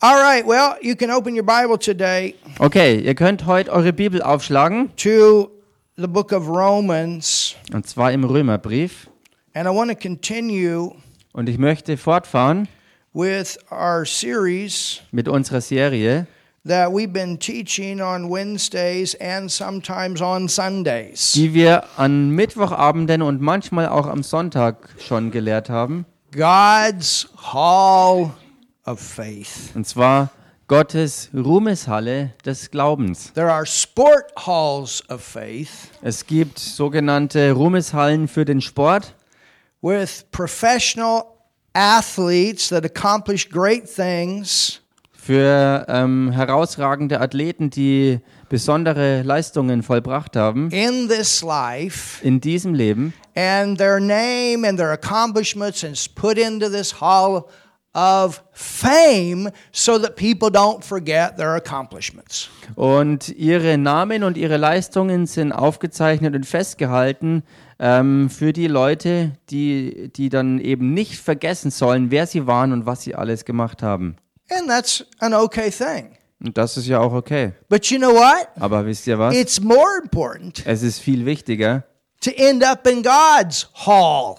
All right, well, you can open your Bible today Okay, ihr könnt heute eure Bibel aufschlagen, to the book of Romans, und zwar im Römerbrief. and I want to continue Und ich möchte fortfahren with our series mit unserer Serie, that we've been teaching on Wednesdays and sometimes on Sundays. die wir an Mittwochabenden und manchmal auch am Sonntag schon gelehrt haben. God's Hall of Faith. Und zwar Gottes Ruhmeshalle des Glaubens. There are sport halls of faith Es gibt sogenannte Ruhmeshallen für den Sport with professional athletes that accomplish great things für ähm, herausragende Athleten, die besondere Leistungen vollbracht haben in this life, in diesem Leben. and their name and their accomplishments is put into this hall of fame so that people don't forget their accomplishments. Und ihre Namen und ihre Leistungen sind aufgezeichnet und festgehalten ähm, für die Leute, die, die dann eben nicht vergessen sollen, wer sie waren und was sie alles gemacht haben. And that's an okay thing. Und das ist ja auch okay. But you know what? Aber wisst ihr was? It's more important Es ist viel wichtiger, to end up in God's hall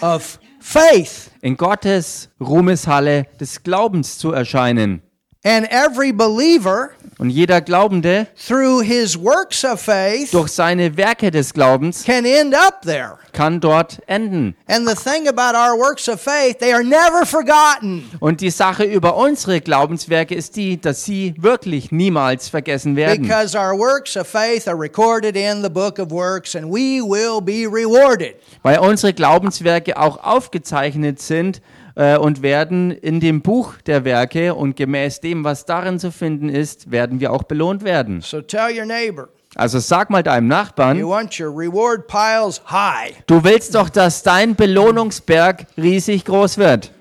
of faith. in Gottes Ruhmeshalle des Glaubens zu erscheinen. And every believer, Und jeder Glaubende through his works of faith, durch seine Werke des Glaubens can end up there. kann dort enden. And the thing about our works of faith, they are never forgotten. Und die Sache über unsere Glaubenswerke ist die, dass sie wirklich niemals vergessen werden. Because our works of faith are recorded in the book of works, and we will be rewarded. Weil unsere Glaubenswerke auch aufgezeichnet sind äh, und werden in dem Buch der Werke und gemäß dem, was darin zu finden ist, werden wir auch belohnt werden. So tell your neighbor, Also sag mal deinem you Nachbarn, high. du willst doch, dass dein Belohnungsberg riesig groß wird.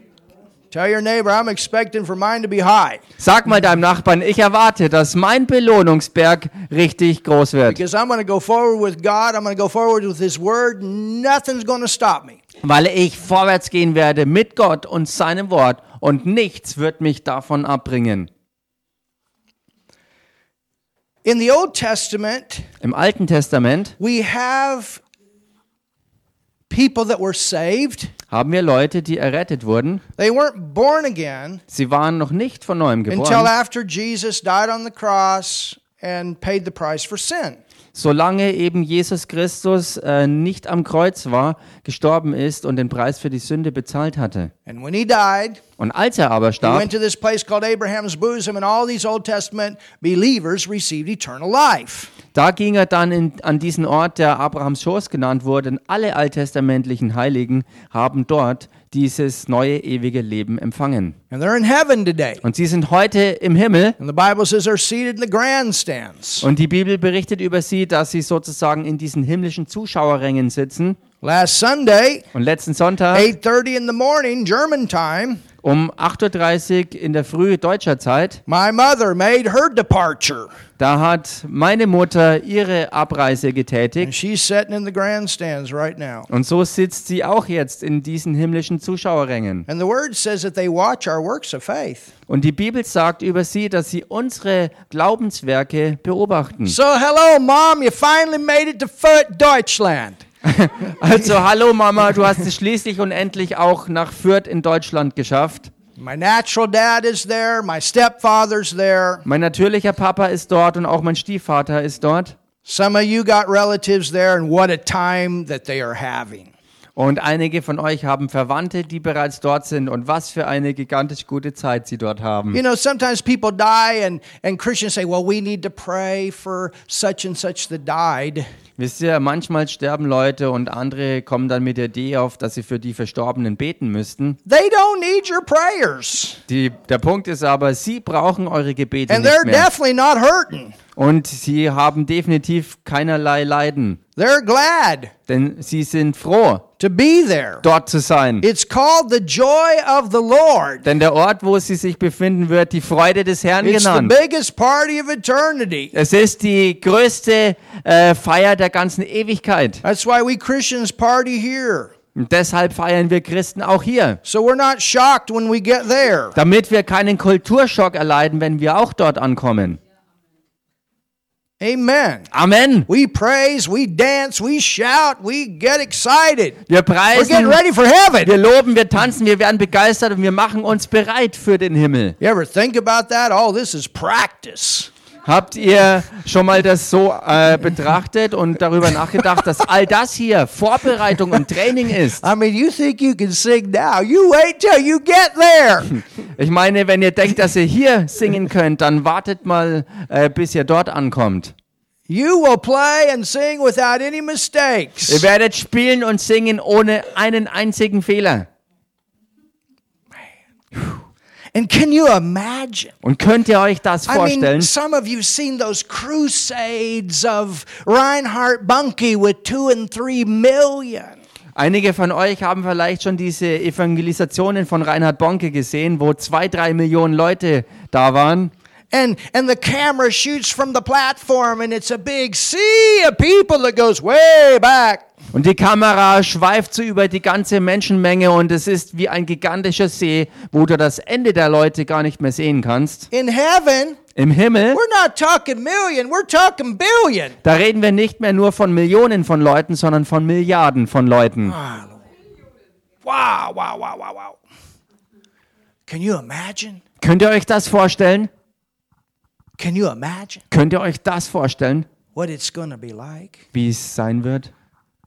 Tell your neighbor, I'm expecting for mine to be high. Sag mal deinem Nachbarn, ich erwarte, dass mein Belohnungsberg richtig groß wird. Because I'm going to go forward with God. I'm going to go forward with His Word. Nothing's going to stop me. Weil ich vorwärts gehen werde mit Gott und seinem Wort und nichts wird mich davon abbringen. In the Old Testament, Im Alten Testament we have people that were saved. haben wir Leute, die errettet wurden. They weren't born again Sie waren noch nicht von neuem until geboren, after Jesus died on the cross and paid the price for sin. Solange eben Jesus Christus äh, nicht am Kreuz war, gestorben ist und den Preis für die Sünde bezahlt hatte. And when he died, Und als er aber he starb, went to this place called Abraham's bosom, and all these Old Testament believers received eternal life. da ging er dann in, an diesen Ort, der Abrahams Schoß genannt wurde. Und alle alttestamentlichen Heiligen haben dort dieses neue ewige Leben empfangen. And they're in heaven today. Und sie sind heute im Himmel. And the Bible says they're seated in the grandstands. Und die Bibel berichtet über sie, dass sie sozusagen in diesen himmlischen Zuschauerrängen sitzen. Last Sunday, Und letzten Sonntag 8:30 in the morning, German time, um 8.30 Uhr in der Früh deutscher Zeit, my mother made her departure. da hat meine Mutter ihre Abreise And getätigt. she's sitting in the grandstands right now. Und so sitzt sie auch jetzt in diesen himmlischen Zuschauerrängen. And the word says that they watch our works of faith. Und die Bibel sagt über sie, dass sie unsere Glaubenswerke beobachten. So, hello, Mom, you finally made it to Deutschland. Also, hallo Mama, du hast es schließlich und endlich auch nach Fürth in Deutschland geschafft. My natural dad is there, my stepfather's there. Mein natürlicher Papa ist dort und auch mein Stiefvater ist dort. Some of you got relatives there, and what a time that they are having. Und einige von euch haben Verwandte, die bereits dort sind. Und was für eine gigantisch gute Zeit sie dort haben. You know, sometimes people die, and, and Christians say, well, we need to pray for such and such that died. Wisst ihr, manchmal sterben Leute und andere kommen dann mit der Idee auf, dass sie für die Verstorbenen beten müssten. They don't need your prayers, Die, der Punkt ist aber, sie brauchen eure Gebete and nicht they're mehr. definitely not hurting. Und sie haben definitiv keinerlei Leiden. They're glad Denn sie sind froh, to be there. dort zu sein. It's called the joy of the Lord. Denn der Ort, wo sie sich befinden, wird die Freude des Herrn It's the genannt. biggest party of eternity. Es ist die größte äh, Feier der ganzen Ewigkeit. That's why we Christians party here. Und deshalb feiern wir Christen auch hier, So we're not shocked when we get there. damit wir keinen Kulturschock erleiden, wenn wir auch dort ankommen. Amen. Amen. We praise, we dance, we shout, we get excited. Wir We're getting preisen, ready for heaven. wir loben, wir tanzen, wir werden begeistert und wir machen uns bereit für den Himmel. You ever think about that? Oh, this is practice. Habt ihr schon mal das so äh, betrachtet und darüber nachgedacht, dass all das hier Vorbereitung und Training ist? I mean, you think you can sing now. You wait till you get there. Ich meine, wenn ihr denkt, dass ihr hier singen könnt, dann wartet mal, äh, bis ihr dort ankommt. You will play and sing without any Ihr mistakes. werdet spielen und singen ohne einen einzigen Fehler. And can you imagine? Und könnt ihr euch das I mean, vorstellen? some of you've seen those crusades of Reinhard Bunke with two and three million. Einige von euch haben vielleicht schon diese Evangelisationen von Reinhard Bonke gesehen, wo zwei, drei Millionen Leute da waren. And, and the camera shoots from the platform, and it's a big sea of people that goes way back. Und die Kamera schweift so über die ganze Menschenmenge und es ist wie ein gigantischer See, wo du das Ende der Leute gar nicht mehr sehen kannst. In heaven, Im Himmel, we're not talking million, we're talking billion. da reden wir nicht mehr nur von Millionen von Leuten, sondern von Milliarden von Leuten. Wow, wow, wow, wow, wow. Can you imagine? Könnt ihr euch das vorstellen? Can you imagine Könnt ihr euch das vorstellen, what it's going to be like? wie es sein wird?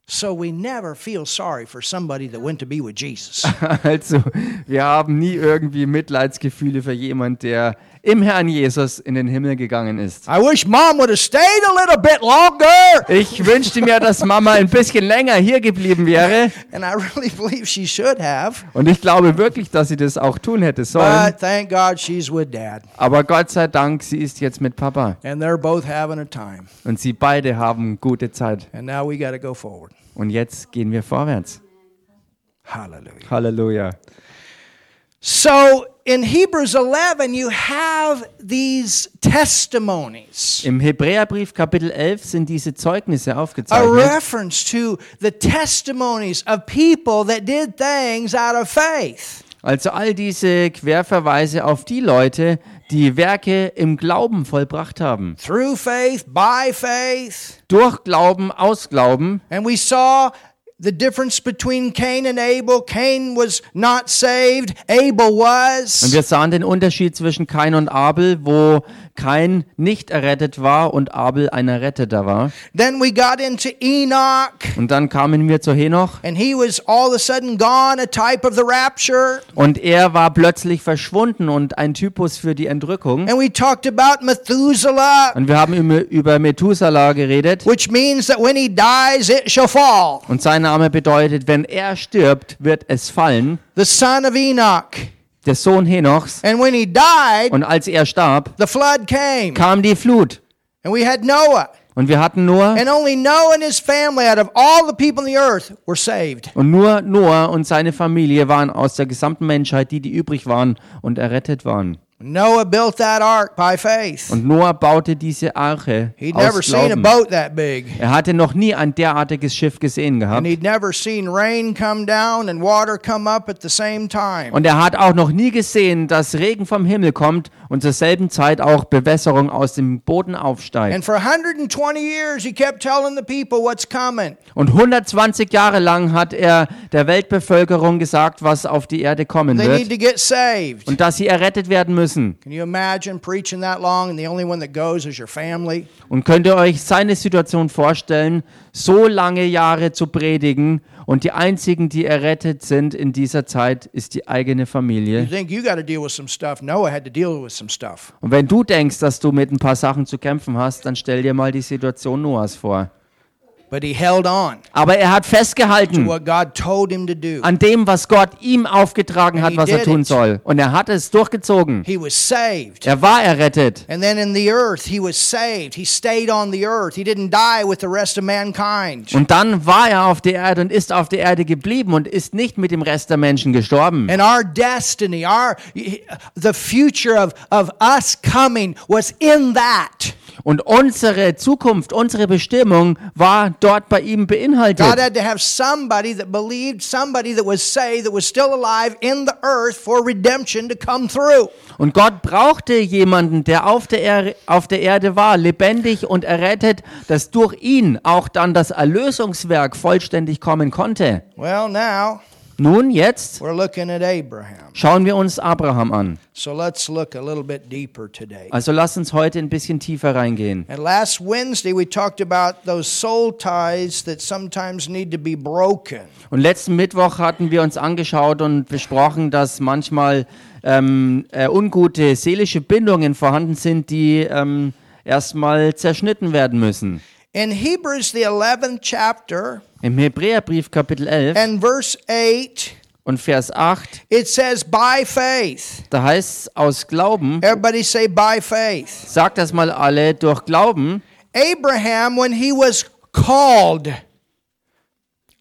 So we never feel sorry for somebody that went to be with Jesus. Also, wir haben nie irgendwie Mitleidsgefühle für jemand, der im Herrn Jesus in den Himmel gegangen ist. I wish mom would have stayed a little bit longer. Ich wünschte mir, dass Mama ein bisschen länger hier geblieben wäre. And I really believe she should have. Und ich glaube wirklich, dass sie das auch tun hätte sollen. But thank God she's with dad. Aber Gott sei Dank, sie ist jetzt mit Papa. And they're both having a time. Und sie beide haben gute Zeit. And now we got to go forward. Und jetzt gehen wir vorwärts. Hallelujah. Halleluja. So in Hebrews 11, you have these testimonies. Im Hebräerbrief Kapitel 11 sind diese Zeugnisse aufgezeichnet. A reference to the testimonies of people that did things out of faith. Also all diese Querverweise auf die Leute, die Werke im Glauben vollbracht haben. Through faith, by faith. Durch Glauben, aus Glauben. And we saw the difference between Cain and Abel. Cain was not saved, Abel Und was. wir sahen den Unterschied zwischen Kain und Abel, wo Kain nicht errettet war und Abel ein Erretteter war. Then we got into Enoch, Und dann kamen wir zu Henoch and he was all of a sudden gone, a type of the rapture. und er war plötzlich verschwunden und ein Typus für die Entrückung. And we talked about Methuselah, Und wir haben über, Methuselah geredet. which means that when he dies, it shall fall. Und sein Name bedeutet, wenn er stirbt, wird es fallen. The son of Enoch. Der Sohn Henochs. And when he died, Und als er starb, the flood came. kam die Flut. And we had Noah. Und wir hatten Noah. And only Noah and his family, out of all the people on the earth, were saved. Und nur Noah und seine Familie waren aus der gesamten Menschheit, die, die übrig waren und errettet waren. Noah built that ark by faith. Und Noah baute diese Arche He'd never aus seen a Glauben. boat that big. Er hatte noch nie ein derartiges Schiff gesehen gehabt. he'd never seen rain come down and water come up at the same time. Und er hat auch noch nie gesehen, dass Regen vom Himmel kommt und zur selben Zeit auch Bewässerung aus dem Boden aufsteigt. And for 120 years, he kept telling the people what's coming. Und 120 Jahre lang hat er der Weltbevölkerung gesagt, was auf die Erde kommen They need wird to get saved. und dass sie errettet werden müssen. Can you imagine preaching that long and the only one that goes is your family? Und könnt ihr euch seine Situation vorstellen, so lange Jahre zu predigen und die einzigen, die errettet sind in dieser Zeit, ist die eigene You Familie. think you got to deal with some stuff. Noah had to deal with some stuff. Und wenn du denkst, dass du mit ein paar Sachen zu kämpfen hast, dann stell dir mal die Situation Noahs vor. But he held on Aber er hat to festgehalten what God told him to do. an dem, was Gott ihm aufgetragen hat, was er tun soll. Und er hat es durchgezogen. He was saved. Er war errettet. And then in the earth, he was saved. He stayed on the earth. He didn't die with the rest of mankind. Und dann war er auf der Erde und ist auf der Erde geblieben und ist nicht mit dem Rest der Menschen gestorben. And our destiny, our the future of, of us coming was in that. Und unsere Zukunft, unsere Bestimmung war dort bei ihm God beinhaltet. had to have somebody that believed, somebody that was saved, that was still alive in the earth for redemption to come through. Und Gott brauchte jemanden, der auf der, er auf der Erde war, lebendig und errettet, dass durch ihn auch dann das Erlösungswerk vollständig kommen konnte. Well, now Nun, jetzt we're looking at Abraham. schauen wir uns Abraham an. So let's look a little bit deeper today. Also lass uns heute ein bisschen tiefer reingehen. And last Wednesday, we talked about those soul ties that sometimes need to be broken. Und letzten Mittwoch hatten wir uns angeschaut und besprochen, dass manchmal ähm, äh, ungute seelische Bindungen vorhanden sind, die ähm, erstmal zerschnitten werden müssen. In Hebrews, the 11th chapter, Im Hebräerbrief Kapitel 11 and verse 8, und Vers 8, it says, By faith. da heißt es aus Glauben, Everybody say, By faith. sagt das mal alle, durch Glauben, Abraham, when he was called,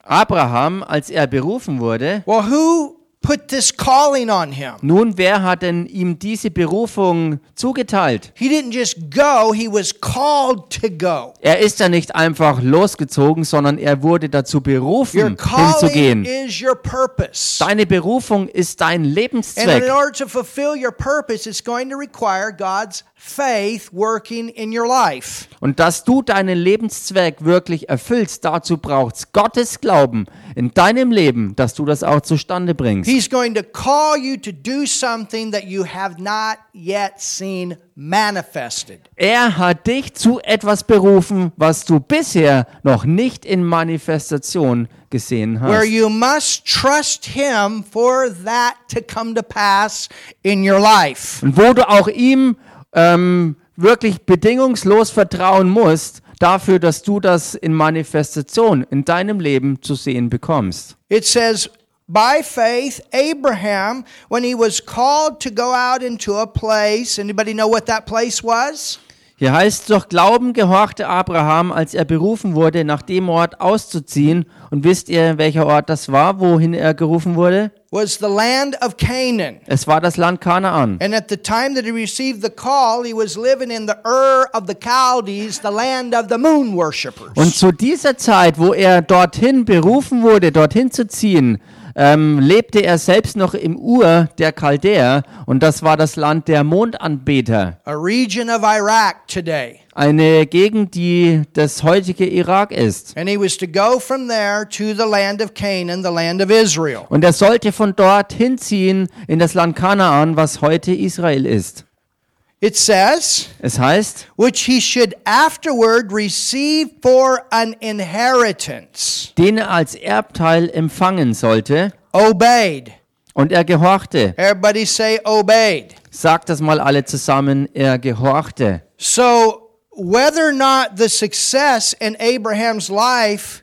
Abraham, als er berufen wurde, well, who put this calling on him? nun, wer hat denn ihm diese Berufung zugeteilt? He didn't just go, he was called to go. Er ist ja nicht einfach losgezogen, sondern er wurde dazu Your berufen, calling hinzugehen. is your purpose. Deine Berufung ist dein And in Lebenszweck. order to fulfill your purpose, it's going to require God's faith working in your life. Und dass du deinen Lebenszweck wirklich erfüllst, dazu braucht's Gottes Glauben in deinem Leben, dass du das auch zustande bringst. He's going to call you to do something that you have not yet seen manifested. Er hat dich zu etwas berufen, was du bisher noch nicht in Manifestation gesehen Where hast. you must trust Him for that to come to pass in your life. Und wo du auch ihm ähm, wirklich bedingungslos vertrauen musst, dafür, dass du das in Manifestation in deinem Leben zu sehen bekommst. It says, by faith, Abraham, when he was called to go out into a place, anybody know what that place was? Hier heißt, durch Glauben gehorchte Abraham, als er berufen wurde, nach dem Ort auszuziehen. Und wisst ihr, welcher Ort das war, wohin er gerufen wurde? Was the land of Canaan. Es war das Land Kanaan. And at the time that he received the call, he was living in the Ur of the Chaldees, the land of the moon worshippers. Und zu dieser Zeit, wo er dorthin berufen wurde, dorthin zu ziehen, ähm, lebte er selbst noch im Ur der Chaldäer. Und das war das Land der Mondanbeter. a region of Iraq today. Eine Gegend, die das heutige Irak ist. And he was to go from there to the land of Canaan, the land of Israel. Und er sollte von dort hinziehen in das Land Kanaan, was heute Israel ist. It says, Es heißt, which he should afterward receive for an inheritance. den er als Erbteil empfangen sollte. Obeyed. Und er gehorchte. Everybody say obeyed. Sagt das mal alle zusammen, er gehorchte. So, whether or not the success in Abraham's life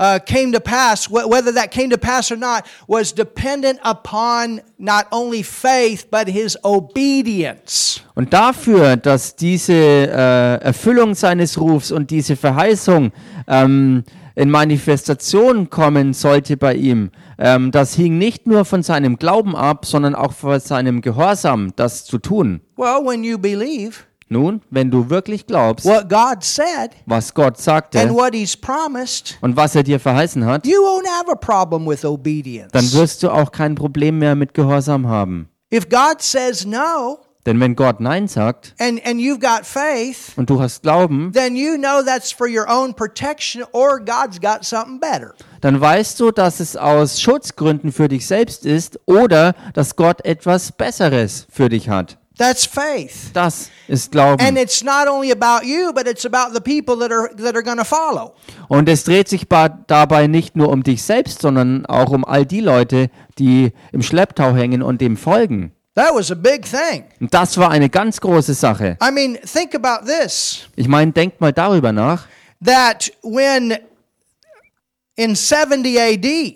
uh, came to pass, wh- whether that came to pass or not, was dependent upon not only faith, but his obedience. Und dafür, dass diese äh, Erfüllung seines Rufs und diese Verheißung ähm, in Manifestation kommen sollte bei ihm, ähm, das hing nicht nur von seinem Glauben ab, sondern auch von seinem Gehorsam, das zu tun. Well, when you believe Nun, wenn du wirklich glaubst, what God said was Gott and sagte what he's promised, und was er dir verheißen hat, you won't have a problem with obedience. dann wirst du auch kein Problem mehr mit Gehorsam haben. If God says no Denn wenn Gott Nein sagt and, and you've got faith, und du hast Glauben, then you know that's for your own protection or God's got something better. dann weißt du, dass es aus Schutzgründen für dich selbst ist oder dass Gott etwas Besseres für dich hat. That's faith. Das ist And Glauben. it's not only about you, but it's about the people that are that are going to follow. Und es dreht sich dabei nicht nur um dich selbst, sondern auch um all die Leute, die im Schlepptau hängen und dem folgen. That was a big thing. Und das war eine ganz große Sache. I mean, think about this Ich meine, denkt mal darüber nach. that when in 70 AD,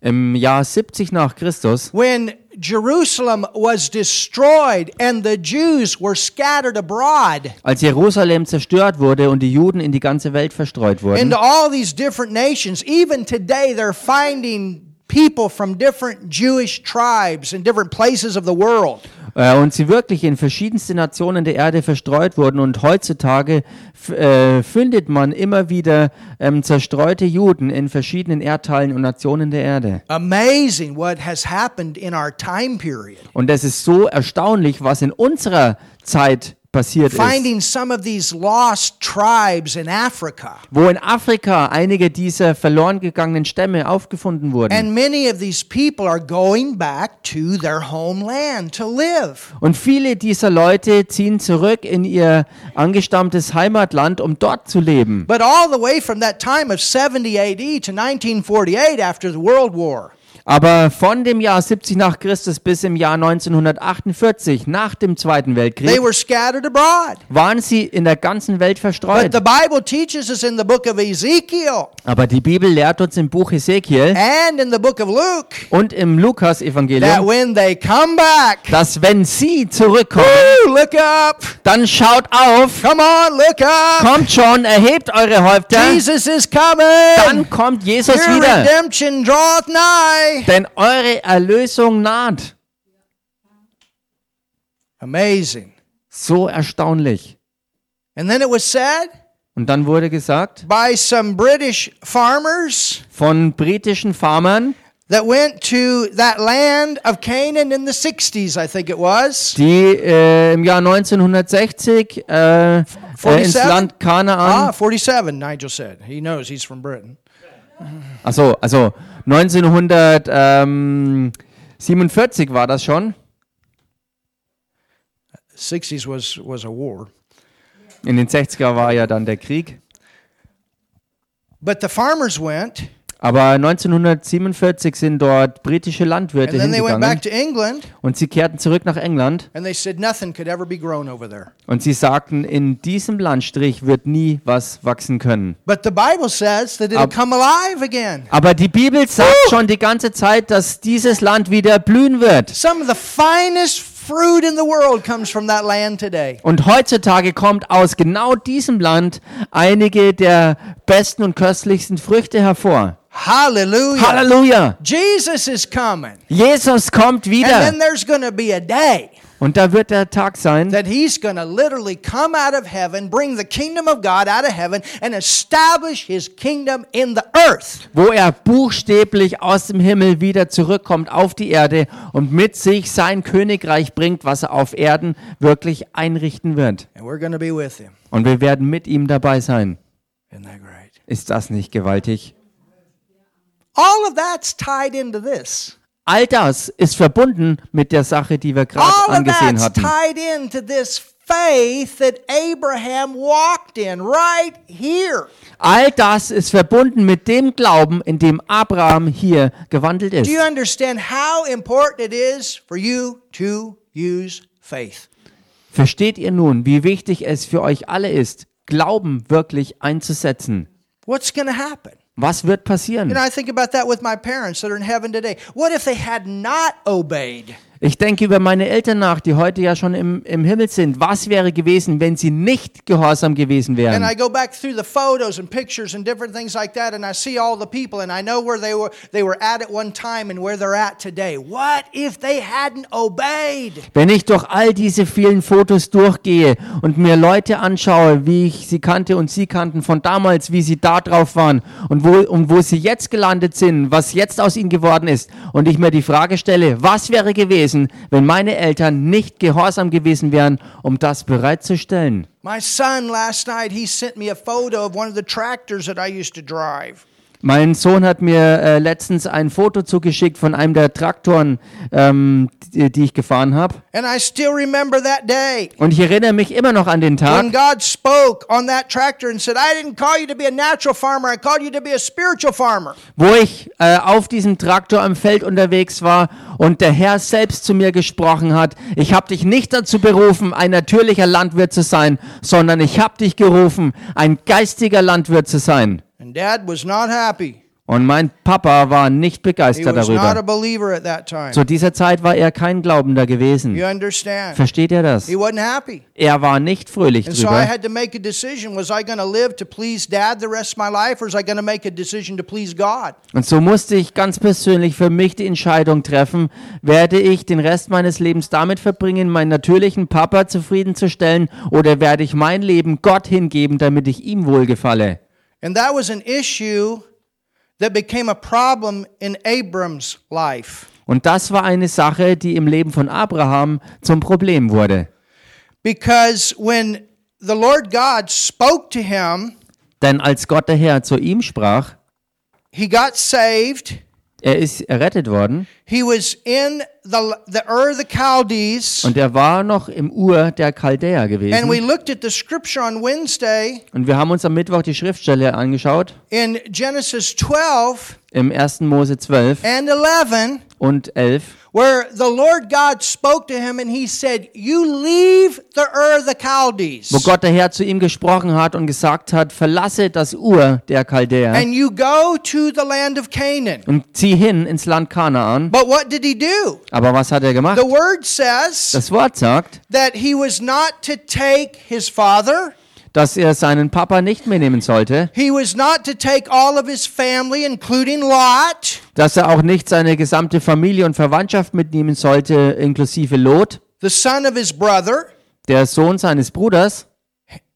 Im Jahr 70 nach Christus, when Jerusalem was destroyed and the Jews were scattered abroad als Jerusalem zerstört wurde und die Juden in die ganze Welt verstreut wurden, into all these different nations, even today they're finding people from different Jewish tribes in different places of the world. Äh, und sie wirklich in verschiedenste Nationen der Erde verstreut wurden. Und heutzutage äh, findet man immer wieder ähm, zerstreute Juden in verschiedenen Erdteilen und Nationen der Erde. Amazing what has happened in our time period. Und es ist so erstaunlich, was in unserer Zeit passiert ist. Finding some of these lost tribes in Africa. Wo in Afrika einige dieser verloren gegangenen Stämme aufgefunden wurden. And many of these people are going back to their homeland to live. Und viele dieser Leute ziehen zurück in ihr angestammtes Heimatland, um dort zu leben. But all the way from that time of 70 AD to 1948 after the World War. Aber von dem Jahr 70 nach Christus bis im Jahr 1948, nach dem Zweiten Weltkrieg, They were scattered abroad. waren sie in der ganzen Welt But verstreut. the Bible teaches us in the book of Ezekiel Aber die Bibel lehrt uns im Buch Ezekiel and in the book of Luke und im that Lukas-Evangelium, when they come back, dass wenn sie zurückkommen, woo, look up. dann schaut auf, Come on, look up. kommt schon, erhebt eure Häupter, Jesus is coming. dann kommt Jesus Your wieder. redemption draweth nigh. Denn eure Erlösung naht. Amazing. So erstaunlich. And then it was said Und dann wurde gesagt by some British farmers von britischen Farmern, that went to that land of Canaan in the 60s, I think it was. die äh, im Jahr 1960 äh, äh, ins 47? Land Ah, Kanaan, 47, Nigel said. He knows he's from Britain. also, also 1947 war das schon. 60s was, was a war. In den 60er war ja dann der Krieg. But the farmers went, Aber 1947 sind dort britische Landwirte and then they went hingegangen back to England, und sie kehrten zurück nach England and they said nothing could ever be grown over there. und sie sagten, in diesem Landstrich wird nie was wachsen können. But the Bible says that it'll Ab- come alive again. Aber die Bibel sagt schon die ganze Zeit, dass dieses Land wieder blühen wird. Some of the finest fruit in the world comes from that land today. Und heutzutage kommt aus genau diesem Land einige der besten und köstlichsten Früchte hervor. Hallelujah. Halleluja! Jesus is coming. Jesus kommt And wieder. then there's going to be a day Und da wird der Tag sein, that he's going to literally come out of heaven, bring the kingdom of God out of heaven, and establish his kingdom in the earth. wo er buchstäblich aus dem Himmel wieder zurückkommt auf die Erde und mit sich sein Königreich bringt, was er auf Erden wirklich einrichten wird. And we're going to be with him. Und wir werden mit ihm dabei sein. Isn't that great? Ist das nicht gewaltig? All of that's tied into this. All das ist verbunden mit der Sache, die wir gerade angesehen hatten. tied into this faith that Abraham walked in right here. All das ist verbunden mit dem Glauben, in dem Abraham hier gewandelt ist. Do you understand how important it is for you to use faith? Versteht ihr nun, wie wichtig es für euch alle ist, Glauben wirklich einzusetzen? What's going to happen? Was wird You passieren? know, I think about that with my parents that are in heaven today. What if they had not obeyed? Ich denke über meine Eltern nach, die heute ja schon im, im Himmel sind. Was wäre gewesen, wenn sie nicht gehorsam gewesen And wären? I go back through the photos and pictures and different things like that, and I see all the people, and I know where they were they were at at one time and where they're at today. What if they hadn't obeyed? Wenn ich durch all diese vielen Fotos durchgehe und mir Leute anschaue, wie ich sie kannte und sie kannten von damals, wie sie da drauf waren und wo, und wo sie jetzt gelandet sind, was jetzt aus ihnen geworden ist und ich mir die Frage stelle, was wäre gewesen, wenn meine Eltern nicht gehorsam gewesen wären, um das bereitzustellen? My son last night he sent me a photo of one of the tractors that I used to drive. Mein Sohn hat mir äh, letztens ein Foto zugeschickt von einem der Traktoren, ähm, die, die ich gefahren habe. Und ich erinnere mich immer noch an den Tag, said, wo ich äh, auf diesem Traktor am Feld unterwegs war und der Herr selbst zu mir gesprochen hat. Ich habe dich nicht dazu berufen, ein natürlicher Landwirt zu sein, sondern ich habe dich gerufen, ein geistiger Landwirt zu sein. And dad was not happy. Und mein Papa war nicht He begeistert was not a darüber. believer at that time. Zu dieser Zeit war er kein Glaubender gewesen. You understand? Versteht ihr das? He wasn't happy. Er war nicht fröhlich And so I drüber. had to make a decision. Was I going to live to please dad the rest of my life, or was I going to make a decision to please God? Und so musste ich ganz persönlich für mich die Entscheidung treffen, werde ich den Rest meines Lebens damit verbringen, meinen natürlichen Papa zufriedenzustellen, oder werde ich mein Leben Gott hingeben, damit ich ihm wohlgefalle? And that was an issue that became a problem in Abram's life. Und das war eine Sache, die im Leben von Abraham zum Problem wurde. Because when the Lord God spoke to him, Denn als Gott der Herr zu ihm sprach, he got saved. Er ist errettet worden He was in the, the Ur the Chaldees. und er war noch im Ur der Chaldäer And we gewesen. looked at the scripture on Wednesday Und wir haben uns am Mittwoch die Schriftstelle angeschaut, in Genesis 12 im 1. Mose 12 and 11, und 11. where the Lord God spoke to him and he said, You leave the Ur the Chaldees wo Gott der Herr zu ihm gesprochen hat und gesagt hat, verlasse das Ur der Chaldäer and you go to the land of Canaan. und zieh hin ins Land Kanaan. But what did he do? Aber was hat er gemacht? The word says Das Wort sagt, that he was not to take his father, dass er seinen Papa nicht mitnehmen sollte, he was not to take all of his family, including Lot, dass er auch nicht seine gesamte Familie und Verwandtschaft mitnehmen sollte, inklusive Lot, the son of his brother. der Sohn seines Bruders.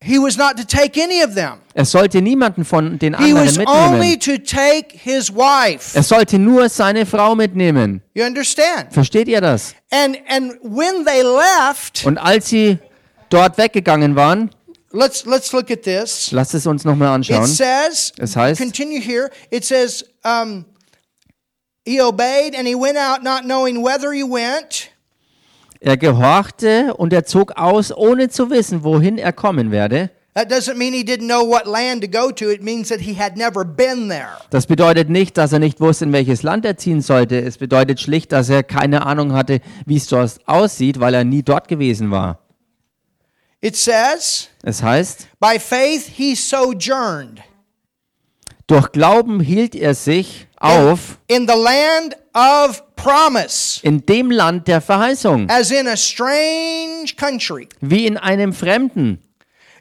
He was not to take any of them. Er sollte niemanden von den He anderen was only mitnehmen. to take his wife. Er sollte nur seine Frau mitnehmen. You understand? Versteht ihr das? And and when they left, Und als sie dort weggegangen waren, let's let's look at this. lasst es uns nochmal It anschauen. says, Es heißt, continue here. It says, um, he obeyed and he went out, not knowing whether he went. er gehorchte und er zog aus, ohne zu wissen, wohin er kommen werde. That doesn't mean he didn't know what land to go to. It means that he had never been there. Das bedeutet nicht, dass er nicht wusste, in welches Land er ziehen sollte. Es bedeutet schlicht, dass er keine Ahnung hatte, wie es dort aussieht, weil er nie dort gewesen war. It says, Es heißt, by faith he sojourned. durch Glauben hielt er sich auf in the land of promise, in dem Land der Verheißung, as in a strange country, wie in einem Fremden,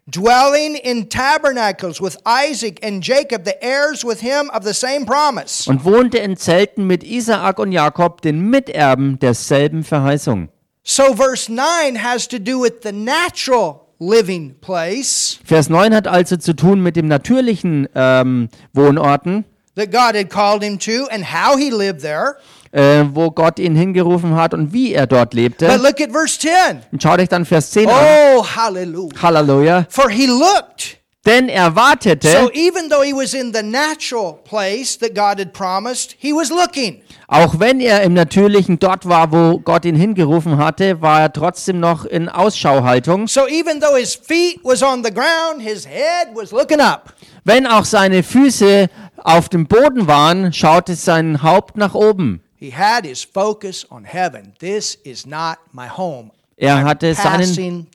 dwelling in tabernacles with Isaac and Jacob, the heirs with him of the same promise. und wohnte in Zelten mit Isaak und Jakob, den Miterben derselben Verheißung. So, verse 9 has to do with the natural living place Vers 9 hat also zu tun mit dem natürlichen ähm, Wohnorten, that God had called him to and how he lived there. äh, wo Gott ihn hingerufen hat und wie er dort But lebte. look at verse 10. Und schaut euch dann Vers 10 an. Oh, hallelujah. Halleluja. For he looked. Denn er wartete, So, even though he was in the natural place that God had promised, he was looking. auch wenn er im Natürlichen dort war, wo Gott ihn hingerufen hatte, war er trotzdem noch in Ausschauhaltung. So, even though his feet was on the ground, his head was looking up. Wenn auch seine Füße auf dem Boden waren, schaute sein Haupt nach oben. He had his focus on heaven. This is not my home. Er hatte seinen.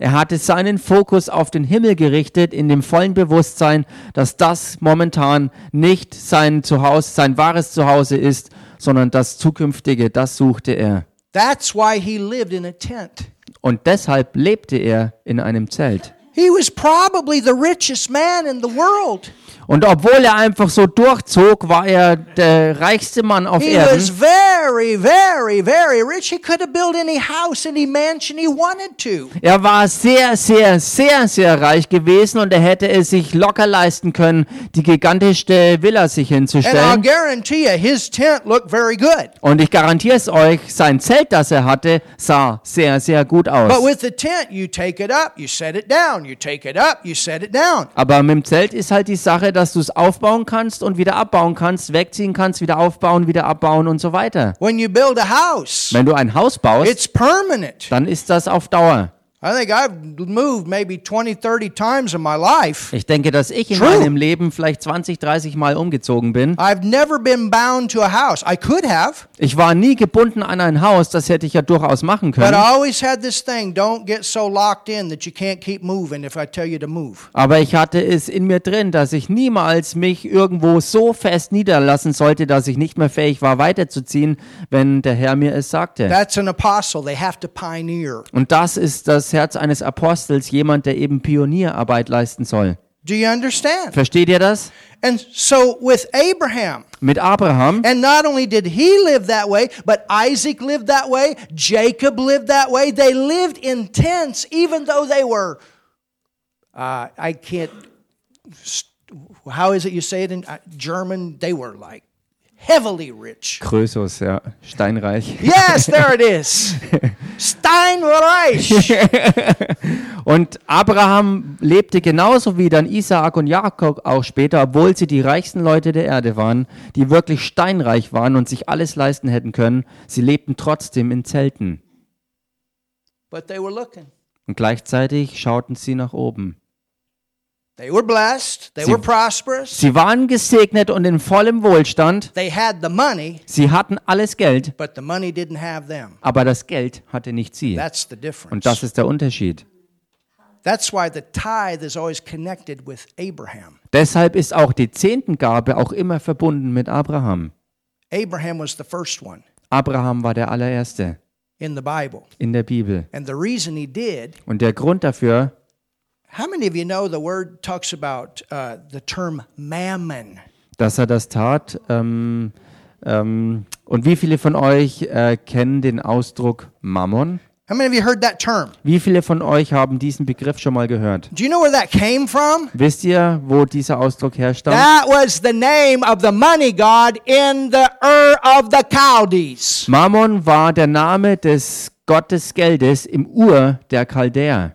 Er hatte seinen Fokus auf den Himmel gerichtet, in dem vollen Bewusstsein, dass das momentan nicht sein Zuhause, sein wahres Zuhause ist, sondern das zukünftige, das suchte er. That's why he lived in a tent. Und deshalb lebte er in einem Zelt. He was probably the richest man in the world. Und obwohl er einfach so durchzog, war er der reichste Mann auf He was Erden. very, very, very rich. He could have built any house, any mansion he wanted to. Er war sehr, sehr, sehr, sehr reich gewesen und er hätte es sich locker leisten können, die gigantischste Villa sich And I'll hinzustellen. guarantee you, his tent looked very good. Und ich garantiere es euch, sein Zelt, das er hatte, sah sehr, sehr gut But aus. with the tent, you take it up, you set it down, you take it up, you set it down. Aber mit dem Zelt ist halt die Sache, dass du es aufbauen kannst und wieder abbauen kannst, wegziehen kannst, wieder aufbauen, wieder abbauen und so weiter. When you build a house, Wenn du ein Haus baust, it's permanent. dann ist das auf Dauer. I think I've moved maybe 20, 30 times in my life. Ich denke, dass ich in True. meinem Leben vielleicht 20, 30 Mal umgezogen bin. I've never been bound to a house. I could have, Ich war nie gebunden an ein Haus, das hätte ich ja durchaus machen but I können. always had this thing don't get so locked in that you can't keep moving if I tell you to move. Aber ich hatte es in mir drin, dass ich niemals mich irgendwo so fest niederlassen sollte, dass ich nicht mehr fähig war, weiterzuziehen, wenn der Herr mir es sagte. That's an apostle. They have to pioneer. Und das ist das Herz eines Apostels, jemand, der eben Pionierarbeit leisten soll. Do you understand? Versteht ihr das? And so with Abraham, Mit Abraham. and not only did he live that way, but Isaac lived that way, Jacob lived that way. They lived in tents, even though they were, uh, I can't, how is it you say it in uh, German? They were like heavily rich. Krösus, ja, steinreich. Yes, there it is. Steinreich. Und Abraham lebte genauso wie dann Isaak und Jakob auch später, obwohl sie die reichsten Leute der Erde waren, die wirklich steinreich waren und sich alles leisten hätten können. Sie lebten trotzdem in Zelten. But they were looking. Und gleichzeitig schauten sie nach oben. They were blessed. They Sie- were prosperous. Sie waren gesegnet und in vollem Wohlstand. They had the money, Sie hatten alles Geld, but the money didn't have them. aber das Geld hatte nicht sie. That's the difference. Und das ist der Unterschied. That's why the tithe is always connected with Abraham. Deshalb ist auch die Zehntengabe auch immer verbunden mit Abraham. Abraham was the first one Abraham war der allererste in the Bible. in der Bibel. And the reason he did, Und der Grund dafür, how many of you know the word talks about uh, the term mammon? dass er das tat. Ähm, ähm, und wie viele von euch äh, kennen den Ausdruck Mammon? How many of you heard that term? Wie viele von euch haben diesen Begriff schon mal gehört? Do you know where that came from? Wisst ihr, wo dieser Ausdruck herstammt? That was the name of the money god in the Ur of the Chaldees. Mammon war der Name des Gottes Geldes im Ur der Chaldäer.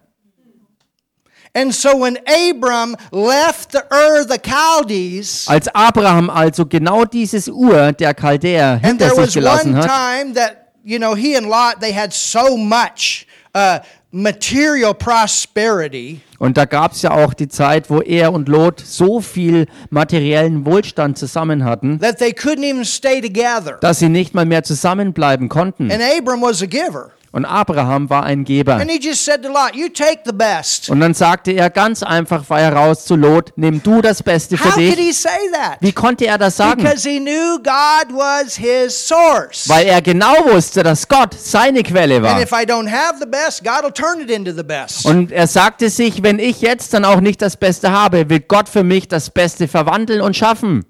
And so when Abram left the Ur, the Chaldees, Als Abraham also genau dieses Ur der Chaldäer and hinter there sich was gelassen one hat, time that, you know, he and Lot, they had so much uh, material prosperity und da gab es ja auch die Zeit, wo er und Lot so viel materiellen Wohlstand zusammen hatten, that they couldn't even stay together. dass sie nicht mal mehr zusammenbleiben konnten. And Abram was a giver. Und Abraham war ein Geber. Und dann sagte er ganz einfach frei heraus zu Lot, nimm du das Beste für dich. Wie konnte er das sagen? Weil er genau wusste, dass Gott seine Quelle war. Und er sagte sich, wenn ich jetzt dann auch nicht das Beste habe, wird Gott für mich das Beste verwandeln und schaffen.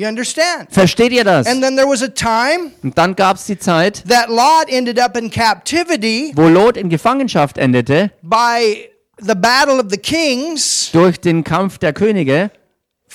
You understand? Versteht ihr das? And then there was a time Und dann gab es die Zeit, that Lot ended up in captivity wo Lot in Gefangenschaft endete by the battle of the kings. durch den Kampf der Könige.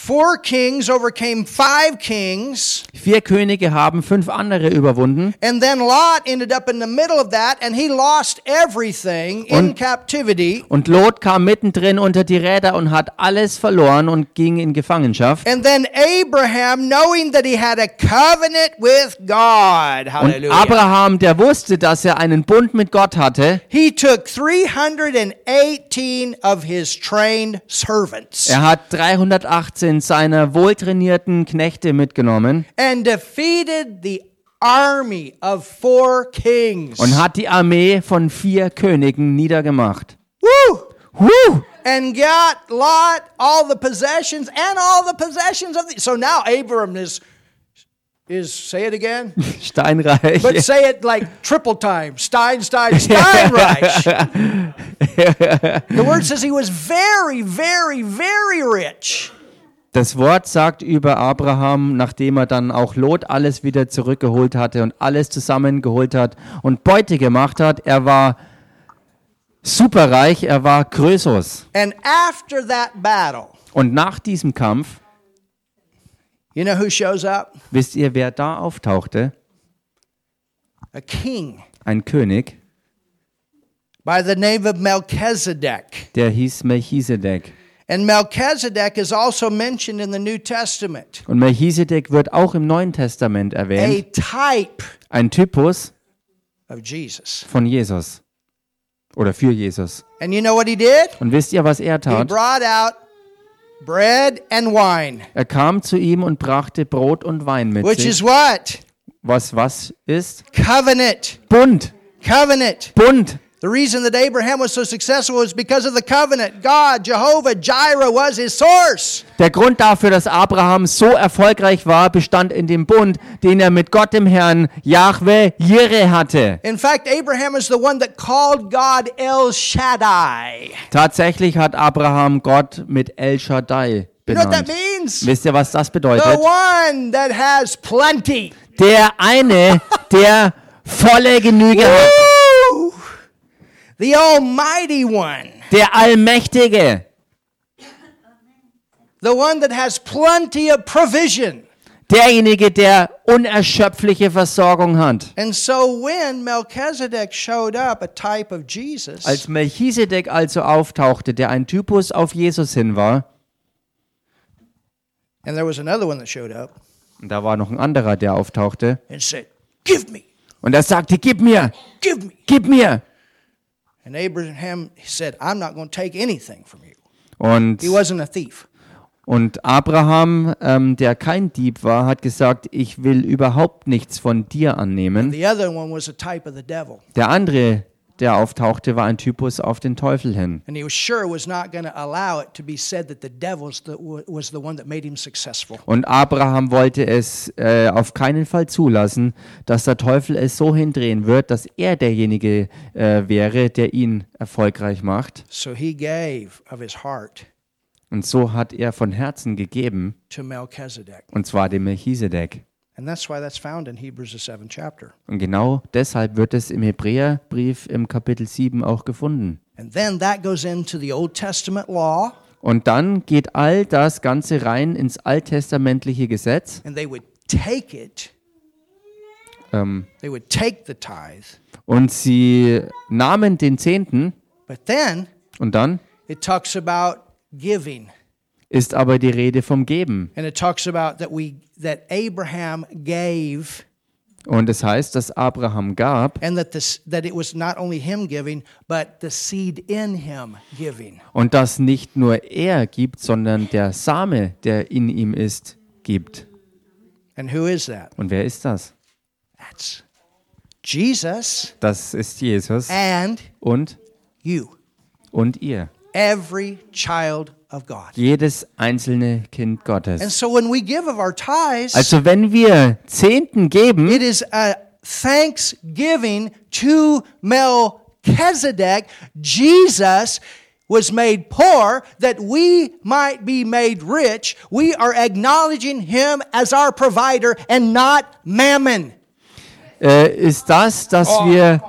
Four kings overcame five kings. Vier Könige haben fünf andere überwunden. And then Lot ended up in the middle of that and he lost everything in Und- captivity. Und Lot kam mittendrin unter die Räder und hat alles verloren und ging in Gefangenschaft. And then Abraham, knowing that he had a covenant with God, Und Abraham, der wusste, dass er einen Bund mit Gott hatte, he took 318 of his trained servants er hat 318 seiner wohltrainierten Knechte mitgenommen and defeated the army of four kings. und hat die Armee von vier Königen niedergemacht. Woo! Huh! And got Lot all the possessions and all the possessions of the. So now Abram is is say it again, Steinreich. but say it like triple time. Stein, Stein, Steinreich. the word says he was very, very, very rich. Das Wort sagt über Abraham, nachdem er dann auch Lot alles wieder zurückgeholt hatte und alles zusammengeholt hat und Beute gemacht hat, er war superreich, er war Krösus. And after that battle, Und nach diesem Kampf, you know who shows up? wisst ihr, wer da auftauchte? A king Ein König, by the name of Melchizedek. der hieß Melchizedek is also mentioned in the New Testament. Und Melchisedek wird auch im Neuen Testament A erwähnt, type ein Typus of Jesus. von Jesus. oder für Jesus. And you know what he did? Und wisst ihr, was er He tat? brought out bread and wine, Er kam zu ihm und brachte Brot und Wein mit which sich. is what? Was was ist? Covenant. Bund. Covenant. Bund. The reason that Abraham was so successful was because of the covenant. God, Jehovah, Jireh was his source. Der Grund dafür, dass Abraham so erfolgreich war, bestand in dem Bund, den er mit Gott dem Herrn Yahweh Jireh hatte. In fact, Abraham is the one that called God El Shaddai. Tatsächlich hat Abraham Gott mit El Shaddai You know what that benannt. means? Wisst ihr, was das The bedeutet? one that has plenty. Der eine, der volle Genüge hat. The Almighty One. Der Allmächtige. The one that has plenty of provision. Derjenige, der unerschöpfliche Versorgung hat. And so when Melchizedek showed up, a type of Jesus, Als Melchisedek also auftauchte, der ein Typus auf Jesus hin war, and there was another one that showed up und da war noch ein anderer, der auftauchte, and said, Give me, und er sagte, gib mir, give me. gib mir. And Abraham said, I'm not going to take anything from you. Und, He wasn't a thief. und Abraham, ähm, der kein Dieb war, hat gesagt, ich will überhaupt nichts von dir annehmen. The other one was a type of the devil. Der andere, der auftauchte, war ein Typus auf den Teufel hin. And he was sure was not going to allow it to be said that the devil was the, was the one that made him successful. Und Abraham wollte es äh, auf keinen Fall zulassen, dass der Teufel es so hindrehen wird, dass er derjenige äh, wäre, der ihn erfolgreich macht. So he gave of his heart Und so hat er von Herzen gegeben, to Melchizedek. und zwar dem Melchisedek. And that's why that's found in Hebrews, the seventh chapter. Und genau deshalb wird es im Hebräerbrief im Kapitel 7 auch gefunden. And then that goes into the Old Testament law, Und dann geht all das Ganze rein ins alttestamentliche Gesetz. and they would take it, Ähm, they would take the tithe, und sie nahmen den Zehnten but then und dann it talks about giving. Ist aber die Rede vom Geben. And it talks about that we that Abraham gave Und es heißt, dass Abraham gab and that this that it was not only him giving, but the seed in him giving. und dass nicht nur er gibt, sondern der Same, der in ihm ist, gibt. And who is that? Und wer ist das? That's Jesus Das ist Jesus and und you. und ihr. Every child of God. Jedes einzelne Kind And Gottes. so when we give of our tithes, Also wenn wir Zehnten geben, it is a thanksgiving to Melchizedek. Jesus was made poor that we might be made rich. We are acknowledging him as our provider and not mammon. äh, ist das, dass wir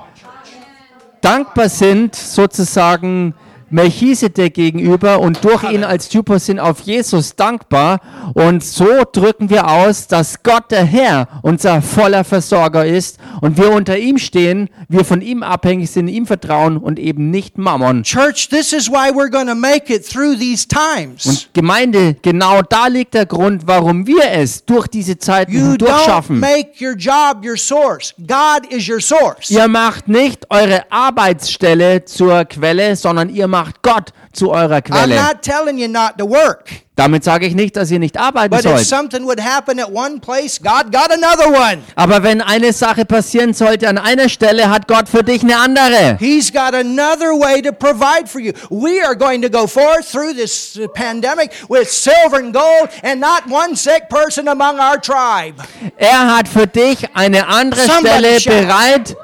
dankbar sind, sozusagen Melchisedek gegenüber und durch ihn als Typus sind auf Jesus dankbar. Und so drücken wir aus, dass Gott der Herr unser voller Versorger ist und wir unter ihm stehen, wir von ihm abhängig sind, ihm vertrauen und eben nicht Mammon. Church, this is why we're going to make it through these times. Und Gemeinde, genau da liegt der Grund, warum wir es durch diese Zeiten You don't hindurchschaffen. make your job your source. God is your source. Ihr macht nicht eure Arbeitsstelle zur Quelle, sondern ihr macht Gott zu eurer I'm Quelle. not telling you not to work. Damit sage ich nicht, dass ihr nicht arbeiten But sollt. something would happen at one place, God got another one. Aber wenn eine Sache passieren sollte an einer Stelle, hat Gott für dich eine andere. He's got another way to provide for you. We are going to go forth through this pandemic with silver and gold and not one sick person among our tribe. Er hat für dich eine andere Somebody Stelle bereit.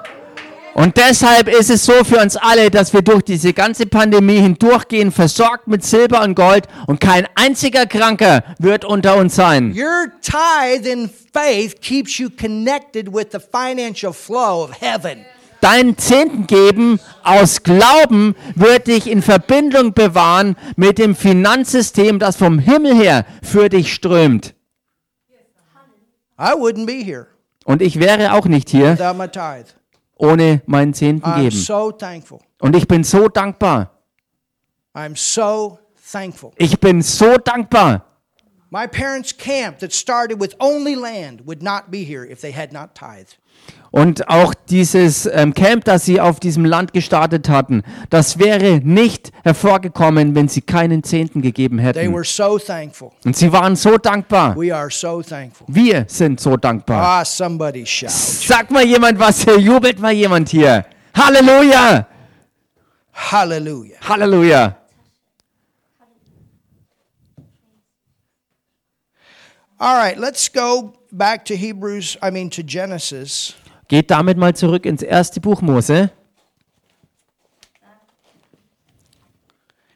Und deshalb ist es so für uns alle, dass wir durch diese ganze Pandemie hindurchgehen, versorgt mit Silber und Gold und kein einziger Kranker wird unter uns sein. Your tithe in faith keeps you connected with the financial flow of heaven. Dein Zehnten geben aus Glauben wird dich in Verbindung bewahren mit dem Finanzsystem, das vom Himmel her für dich strömt. I wouldn't be here Und ich wäre auch nicht hier. Ohne meinen Zehnten geben. so. Und ich bin so dankbar. So. Ich bin so dankbar. My parents' camp that started with only land would not be here if they had not tithed. Und auch dieses ähm, Camp, das sie auf diesem Land gestartet hatten, das wäre nicht hervorgekommen, wenn sie keinen Zehnten gegeben They hätten. were so thankful. Und sie waren so dankbar. We are so thankful. Wir sind so dankbar. Ah. Sag mal jemand was hier, jubelt mal jemand hier. Halleluja! Hallelujah. Halleluja! All right, let's go back to Hebrews, I mean to Genesis. Geht damit mal zurück ins erste Buch Mose.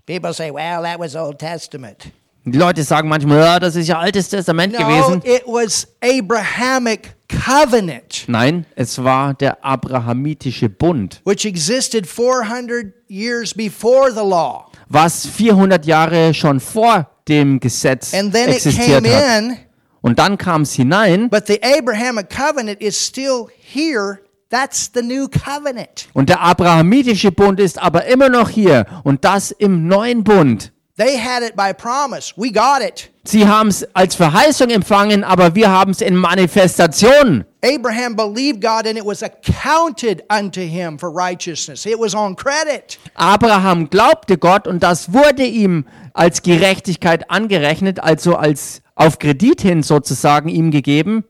People say, well, that was Old Testament. Die Leute sagen manchmal, ja, das ist ja Altes Testament No, gewesen. it was Abrahamic covenant, Nein, es war der abrahamitische Bund, which existed 400 years before the law. was 400 Jahre schon vor dem Gesetz And then it existiert came hat. Und dann kam es hinein but the Abrahamic covenant is still here. That's the new covenant. und der abrahamitische Bund ist aber immer noch hier und das im neuen Bund. They had it by promise. We got it. Sie haben es als Verheißung empfangen, aber wir haben es in Manifestation. Abraham believed God and it was accounted unto him for righteousness. It was on credit. Abraham glaubte Gott und das wurde ihm als Gerechtigkeit angerechnet, also als auf Kredit hin sozusagen ihm gegeben.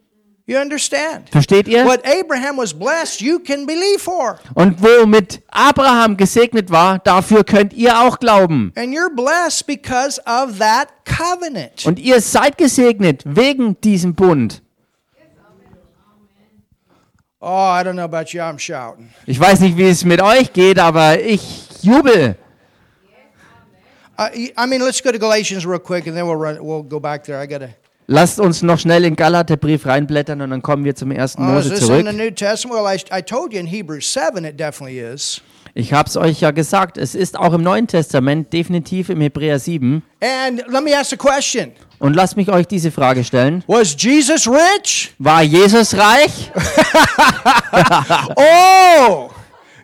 You understand? Versteht ihr? What Abraham was blessed, you can believe for. Und womit Abraham gesegnet war, dafür könnt ihr auch glauben. And you're blessed because of that covenant. Und ihr seid gesegnet wegen diesem Bund. Oh, I don't know about you, I'm shouting. Ich weiß nicht, wie es mit euch geht, aber ich jubel. Uh, I mean, let's go to Galatians real quick and then we'll run, we'll go back there. I got to. Lasst uns noch schnell in Galaterbrief reinblättern und dann kommen wir zum ersten Oh, is Mose this in zurück. the New Testament? Well, I, I told you in Hebrews 7 it definitely is. Ich habe es euch ja gesagt, es ist auch im Neuen Testament, definitiv im Hebräer 7. And let me ask a question Und lasst mich euch diese Frage stellen. Was Jesus rich? War Jesus reich? Oh,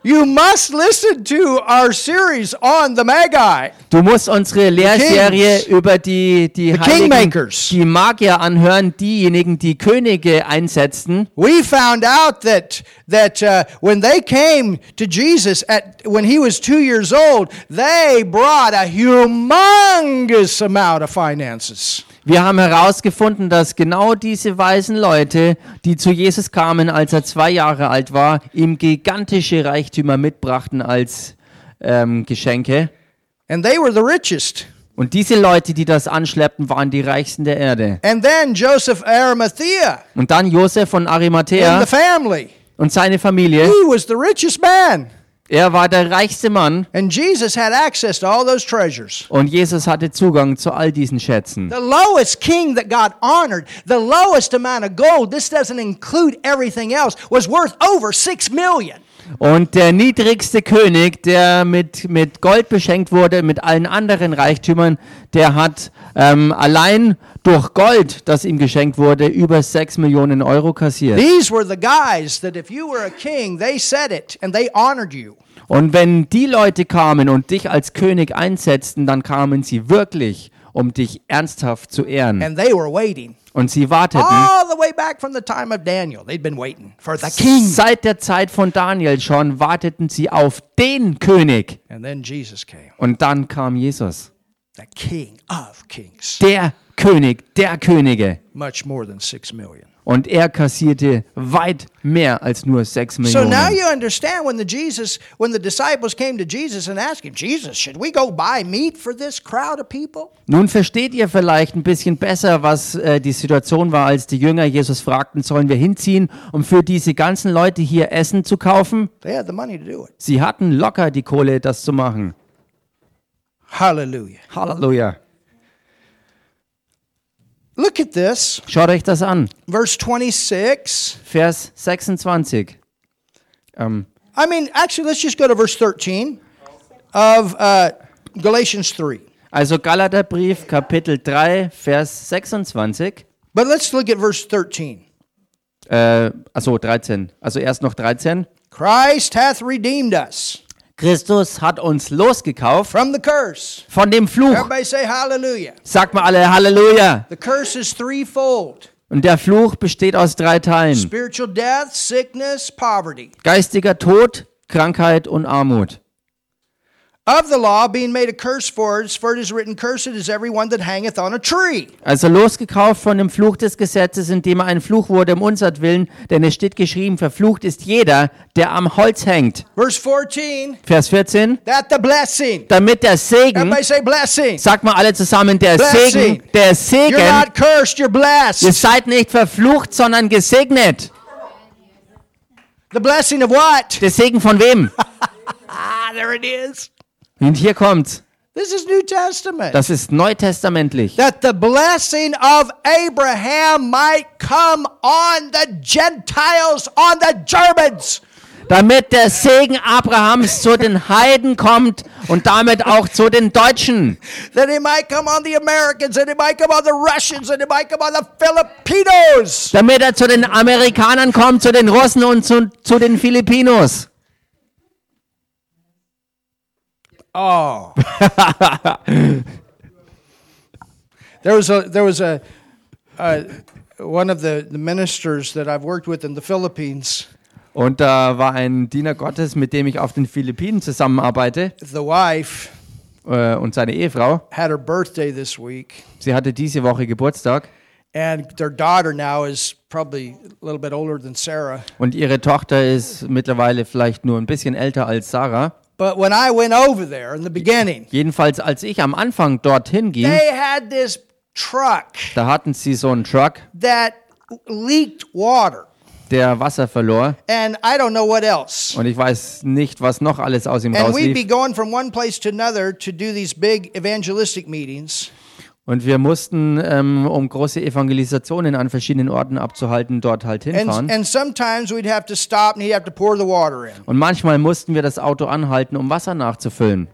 you must listen to our series on the Magi. Du musst unsere Lehrserie Kings. über die, die Heiligen, die Magier anhören, diejenigen, die Könige einsetzten. We found out that that uh, when they came to Jesus at when he was two years old, they brought a humongous amount of finances. Wir haben herausgefunden, dass genau diese weisen Leute, die zu Jesus kamen, als er zwei Jahre alt war, ihm gigantische Reichtümer mitbrachten als ähm, Geschenke. And they were the richest. Und diese Leute, die das anschleppten, waren die reichsten der Erde. And then Joseph Arimathea Und dann Josef von and Arimathea the family. und seine Familie. He was the richest man. Er war der reichste Mann And Jesus had access to all those treasures. und Jesus hatte Zugang zu all diesen Schätzen. The lowest king that God honored, the lowest amount of gold, this doesn't include everything else, was worth over six million. Und der niedrigste König, der mit, mit Gold beschenkt wurde, mit allen anderen Reichtümern, der hat ähm, allein durch Gold, das ihm geschenkt wurde, über 6 Millionen Euro kassiert. These were the guys that if you were a king, they said it and they honored you. Und wenn die Leute kamen und dich als König einsetzten, dann kamen sie wirklich, um dich ernsthaft zu ehren. And they were waiting. Und sie warteten All the way back from the time of Daniel. They'd been waiting for the king. seit der Zeit von Daniel schon, warteten sie auf den König. And then Jesus came, Und dann kam Jesus, the king of kings. der König der Könige. Much more than six million. Und er kassierte weit mehr als nur 6 So Millionen. now you understand when the Jesus, when the disciples came to Jesus and asked him, Jesus, should we go buy meat for this crowd of people? Nun versteht ihr vielleicht ein bisschen besser, was äh, die Situation war, als die Jünger Jesus fragten, sollen wir hinziehen, um für diese ganzen Leute hier Essen zu kaufen? They had the money to do it. Sie hatten locker die Kohle, das zu machen. Hallelujah. Halleluja. Look at this, Schaut euch das an. verse 26. Vers 26. Ähm, I mean, actually, let's just go to verse 13 of uh, Galatians 3. also Galaterbrief, Kapitel 3, Vers 26. But let's look at verse 13. Äh, also 13. Also erst noch 13. Christ hath redeemed us. Christus hat uns losgekauft from the curse. von dem Fluch. Everybody say hallelujah. Sagt mal alle Halleluja. The curse is threefold Und der Fluch besteht aus drei Teilen. spiritual death, sickness, poverty. Geistiger Tod, Krankheit und Armut. Of the law being made a curse for us, for it is written, Cursed is everyone that hangeth on a tree. Also losgekauft von dem Fluch des Gesetzes, indem er ein Fluch wurde um unsert Willen, denn es steht geschrieben, verflucht ist jeder, der am Holz hängt. Verse 14, Vers 14, that the blessing. damit der Segen, Everybody say blessing. sagt mal alle zusammen, der Blessing. Segen, der You're Segen, not cursed, you're ihr blessed. seid nicht verflucht, sondern gesegnet. The blessing of what? Der Segen von wem? Ah, there it is. Und hier kommt's. This is New Testament. Das ist neutestamentlich. that the blessing of Abraham might come on the Gentiles, on the Germans. Damit der Segen Abrahams zu den Heiden kommt und damit auch zu den Deutschen. That it might come on the Americans, and it might come on the Russians, and it might come on the Filipinos. Damit er zu den Amerikanern kommt, zu den Russen und zu, zu den Filipinos. Oh. there was a there was a uh, one of the, the ministers that I've worked with in the Philippines. Und da war ein Diener Gottes, mit dem ich auf den Philippinen zusammenarbeite The wife äh, und seine Ehefrau. had her birthday this week, Sie hatte diese Woche Geburtstag and their daughter now is probably a little bit older than Sarah. und ihre Tochter ist mittlerweile vielleicht nur ein bisschen älter als Sarah. But when I went over there in the beginning, Jedenfalls, als ich am Anfang dorthin ging, they had this truck da hatten sie so einen Truck, that leaked water der Wasser verlor. and I don't know what else. Und ich weiß nicht, was noch alles aus ihm And we'd be rauslief. going from one place to another to do these big evangelistic meetings. Und wir mussten, ähm, um große Evangelisationen an verschiedenen Orten abzuhalten, dort halt hinfahren. And, and sometimes we'd have to stop and he'd have to pour the water in. Und manchmal mussten wir das Auto anhalten, um Wasser nachzufüllen.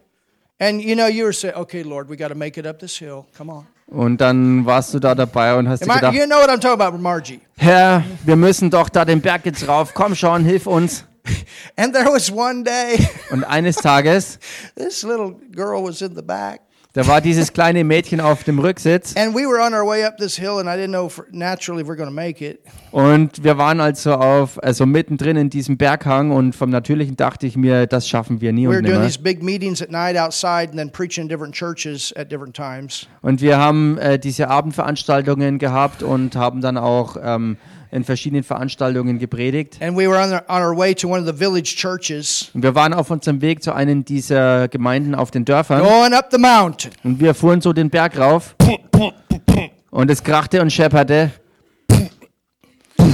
And you know, you were saying, okay, Lord, we got to make it up this hill. Come on. Und dann warst du da dabei und hast Am I, gedacht, you know what I'm talking about, Margie. Herr, wir müssen doch da den Berg jetzt rauf. Komm schon, hilf uns. And there was one day, Und eines Tages, this little girl was in the back. Da war dieses kleine Mädchen auf dem Rücksitz And we were on our way up this hill, and I didn't know if, naturally if we're going to make it. und wir waren also auf, also mittendrin in diesem Berghang und vom Natürlichen dachte ich mir, das schaffen wir nie We were und doing nimmer. these big meetings at night outside and then preaching in different churches at different times. Und wir haben äh, diese Abendveranstaltungen gehabt und haben dann auch ähm, in verschiedenen Veranstaltungen gepredigt. Und wir waren auf unserem Weg zu einem dieser Gemeinden auf den Dörfern going up the mountain. und wir fuhren so den Berg rauf und es krachte und schepperte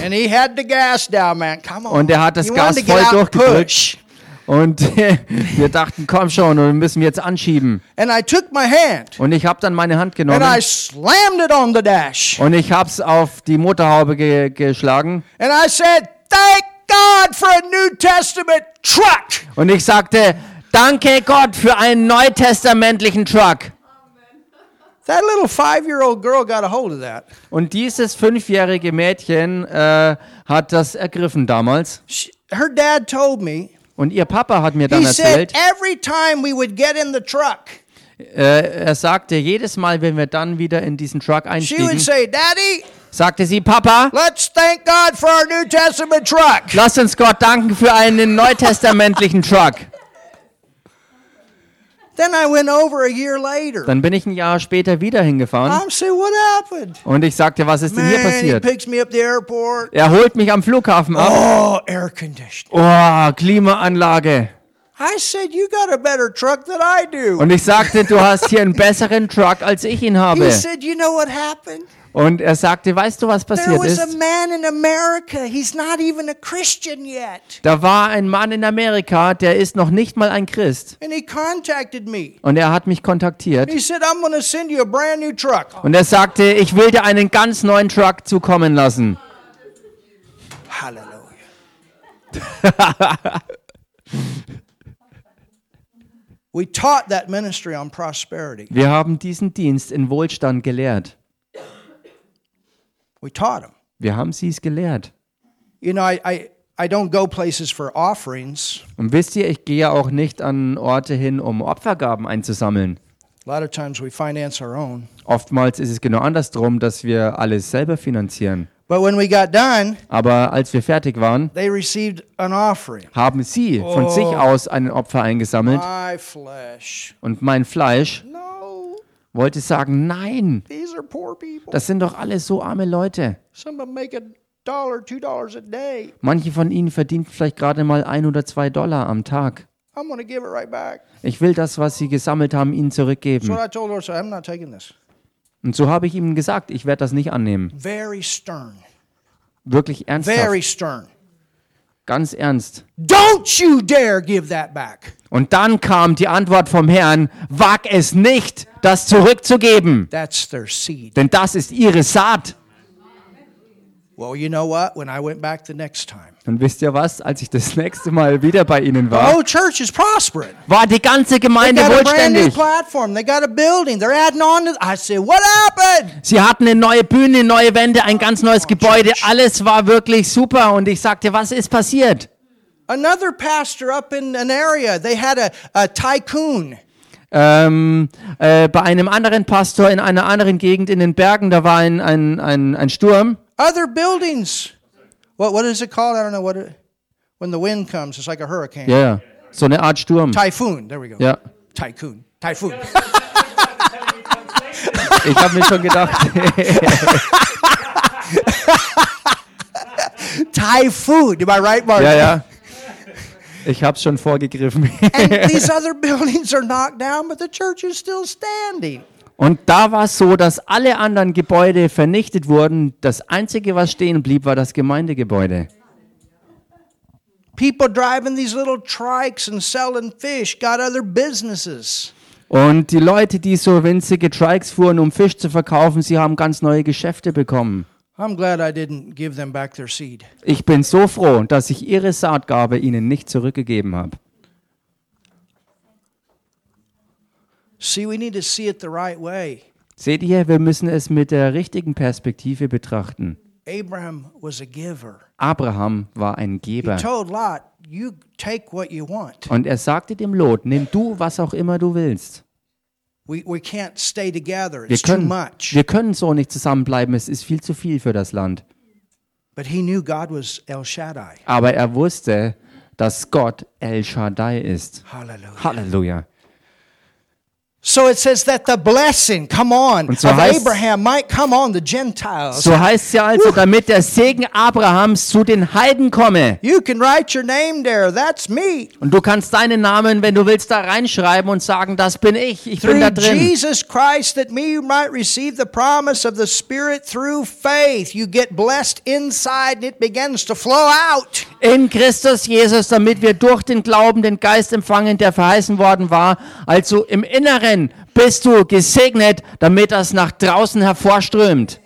And he had the gas down, man. Come on. Und er hat das Gas voll durchgedrückt. Und wir dachten, komm schon, und wir müssen jetzt anschieben. And I took my hand Und ich habe dann meine Hand and I genommen slammed it on the dash. und ich habe es auf die Motorhaube ge geschlagen And I said, Thank God for a New Testament truck. und ich sagte, danke Gott für einen neutestamentlichen Truck. That little five year old girl got a hold of that. Und dieses fünfjährige Mädchen äh, hat das ergriffen damals. She, her dad told me, Und ihr Papa hat mir dann he said, erzählt, every time we would get in the truck, äh, er sagte, jedes Mal, wenn wir dann wieder in diesen Truck einstiegen, say, Daddy, sagte sie, Papa, let's thank God for our New Testament truck. lass uns Gott danken für einen neutestamentlichen Truck. Then I went over a year later. Dann bin ich ein Jahr später wieder hingefahren und ich sagte, was ist denn hier passiert? picks me up the airport. Er holt mich am Flughafen ab. Oh. Oh, Klimaanlage. I said, you got a better truck than I do. Und ich sagte, du hast hier einen besseren Truck, als ich ihn habe. Und er sagte, weißt du, was passiert ist? Da war ein Mann in Amerika, der ist noch nicht mal ein Christ. And he contacted me. Und er hat mich kontaktiert. He said, I'm going to send you a brand new truck. Und er sagte, ich will dir einen ganz neuen Truck zukommen lassen. Hallelujah. we taught that ministry on prosperity. Wir haben diesen Dienst in Wohlstand gelehrt. We taught him. Wir haben sie es gelehrt. You know, I, I, I don't go places for offerings. Und wisst ihr, ich gehe auch nicht an Orte hin, um Opfergaben einzusammeln. A lot of times we finance our own. Oftmals ist es genau andersrum, dass wir alles selber finanzieren. But when we got done, Aber als wir fertig waren, they received an offering. haben sie von sich aus ein Opfer eingesammelt My flesh. und mein Fleisch No, wollte sagen, nein, das sind doch alles so arme Leute. Some of them make a dollar, two dollars a day. Manche von ihnen verdienen vielleicht gerade mal ein oder zwei Dollar am Tag. I'm going to give it right back. Ich will das, was sie gesammelt haben, ihnen zurückgeben. what I told her, I said, I'm not taking this. Und so habe ich ihm gesagt, ich werde das nicht annehmen. Very stern. Wirklich ernsthaft. Ganz ernst. Don't you dare give that back. Und dann kam die Antwort vom Herrn, wag es nicht, das zurückzugeben, That's their seed. denn das ist ihre Saat. Well, you know what? When I went back the next time, Und wisst ihr was, als ich das nächste Mal wieder bei ihnen the war, whole church is prospering. war die ganze They Gemeinde got a brand new wohlständig. platform. They got a building. They're adding on to. I said, what happened? Sie hatten eine neue Bühne, neue Wände, ein ganz neues Gebäude. Alles war wirklich super. Und ich sagte, was ist passiert? Another pastor up in an area. They had a, a tycoon. Ähm, äh, bei einem anderen Pastor in einer anderen Gegend in den Bergen, da war ein, ein, ein, ein Sturm. Other buildings. What what is it called? I don't know what it. When the wind comes, it's like a hurricane. Ja, ja, so eine Art Sturm. Typhoon. There we go. Ja, Tycoon. Typhoon. ich habe mir schon gedacht, Typhoon. Am I right, Mark? ja, ja. Ich habe schon vorgegriffen. And these other buildings are knocked down, but the church is still standing. Und da war es so, dass alle anderen Gebäude vernichtet wurden. Das Einzige, was stehen blieb, war das Gemeindegebäude. People driving these little trikes and selling fish got other businesses. Und die Leute, die so winzige Trikes fuhren, um Fisch zu verkaufen, sie haben ganz neue Geschäfte bekommen. I'm glad I didn't give them back their seed. Ich bin so froh, dass ich ihre Saatgabe ihnen nicht zurückgegeben habe. See, we need to see it the right way. Seht ihr, wir müssen es mit der richtigen Perspektive betrachten. Abraham was a giver. Abraham war ein He Geber. told Lot, You take what you want. Und er sagte dem Lot, nimm du, was auch immer du willst. We, we can't stay together, Wir too können, much. wir können so nicht zusammenbleiben, es ist viel zu viel für das Land. But he knew God was El Shaddai. Aber er wusste, dass Gott El Shaddai ist. Hallelujah. Halleluja. So it says that the blessing, come on, Und so of heißt- Abraham might come on the Gentiles. So heißt es ja also, damit der Segen Abrahams zu den Heiden komme. You can write your name there. That's me. Und du kannst deinen Namen, wenn du willst, da reinschreiben und sagen, das bin ich, ich bin Through da drin. Jesus Christ, that me might receive the promise of the Spirit through faith. You get blessed inside and it begins to flow out. In Christus Jesus, damit wir durch den Glauben den Geist empfangen, der verheißen worden war. Also im Inneren bist du gesegnet, damit das nach draußen hervorströmt.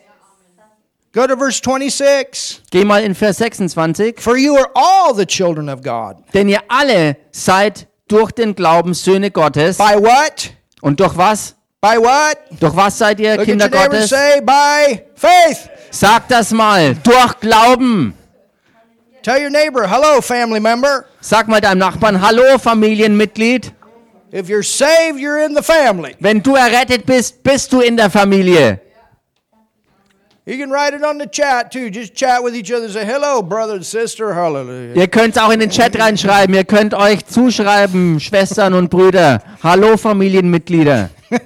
Go to verse 26. Geh mal in Vers 26. For you are all the children of God. Denn ihr alle seid durch den Glauben Söhne Gottes. By what? Und durch was? By what? Durch was seid ihr Look Kinder at your Gottes? say, by faith. Sag das mal. Durch Glauben. Tell your neighbor, hello, family member. Sag mal deinem Nachbarn, hallo Familienmitglied. Wenn du errettet bist, bist du in der Familie. You can write it on the chat too. Just chat with each other. Say, hello, brother and sister. Hallelujah. Ihr könnt auch in den Chat reinschreiben. Ihr könnt euch zuschreiben, Schwestern und Brüder. Hallo Familienmitglieder.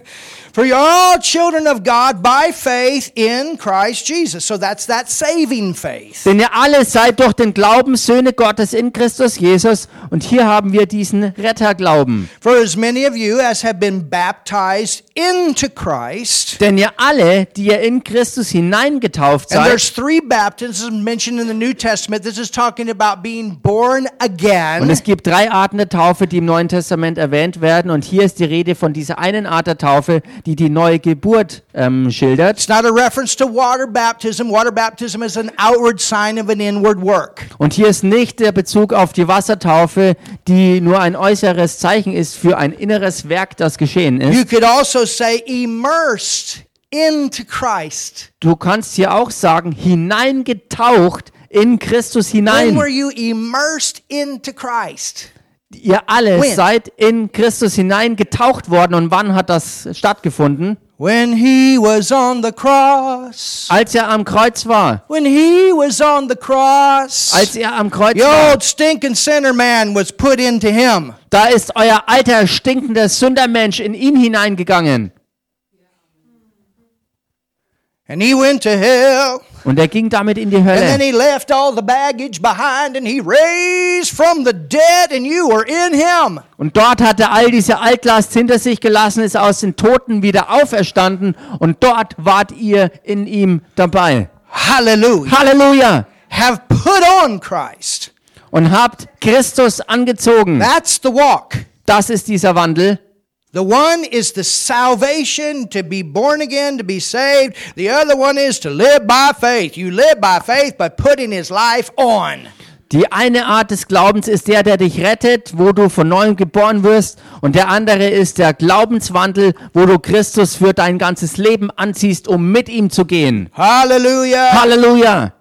For you're all children of God by faith in Christ Jesus. So that's that saving faith. Denn ihr alle seid durch den Glauben Söhne Gottes in Christus Jesus. Und hier haben wir diesen Retterglauben. For as many of you as have been baptized into Christ, Denn ihr alle, die ihr in Christus hineingetauft and seid, there's three baptisms mentioned in the New Testament. This is talking about being born Und again. es gibt drei Arten der Taufe, die im Neuen Testament erwähnt werden. Und hier ist die Rede von dieser einen Art der Taufe, die die neue Geburt ähm, schildert. It's not a reference to water baptism. Water baptism is an outward sign of an inward work. Und hier ist nicht der Bezug auf die Wassertaufe, die nur ein äußeres Zeichen ist für ein inneres Werk, das geschehen You ist. could also say immersed into Christ. Du kannst hier auch sagen, hineingetaucht in Christus When hinein. were you immersed into Christ? Ihr alle When? seid in Christus hinein getaucht worden. Und wann hat das stattgefunden? When he was on the cross. Als er am Kreuz war. When he was on the cross. Als er am Kreuz The war. old stinking sinner man was put into him. Da ist euer alter, stinkender Sündermensch in ihn hineingegangen. And he went to hell. Und er ging damit in die And then Hölle. he left all the baggage behind and he raised from the dead and you were in him. Und dort hat er all diese Altlast hinter sich gelassen, ist aus den Toten wieder auferstanden. Und dort wart ihr in ihm dabei. Hallelujah. Halleluja! Have put on Christ. Und habt Christus angezogen. That's the walk. Das ist dieser Wandel. The one is the salvation to be born again, to be saved. The other one is to live by faith. You live by faith by putting his life on. Die eine Art des Glaubens ist der, der dich rettet, wo du von neuem geboren wirst. Und der andere ist der Glaubenswandel, wo du Christus für dein ganzes Leben anziehst, um mit ihm zu gehen. Hallelujah. Halleluja!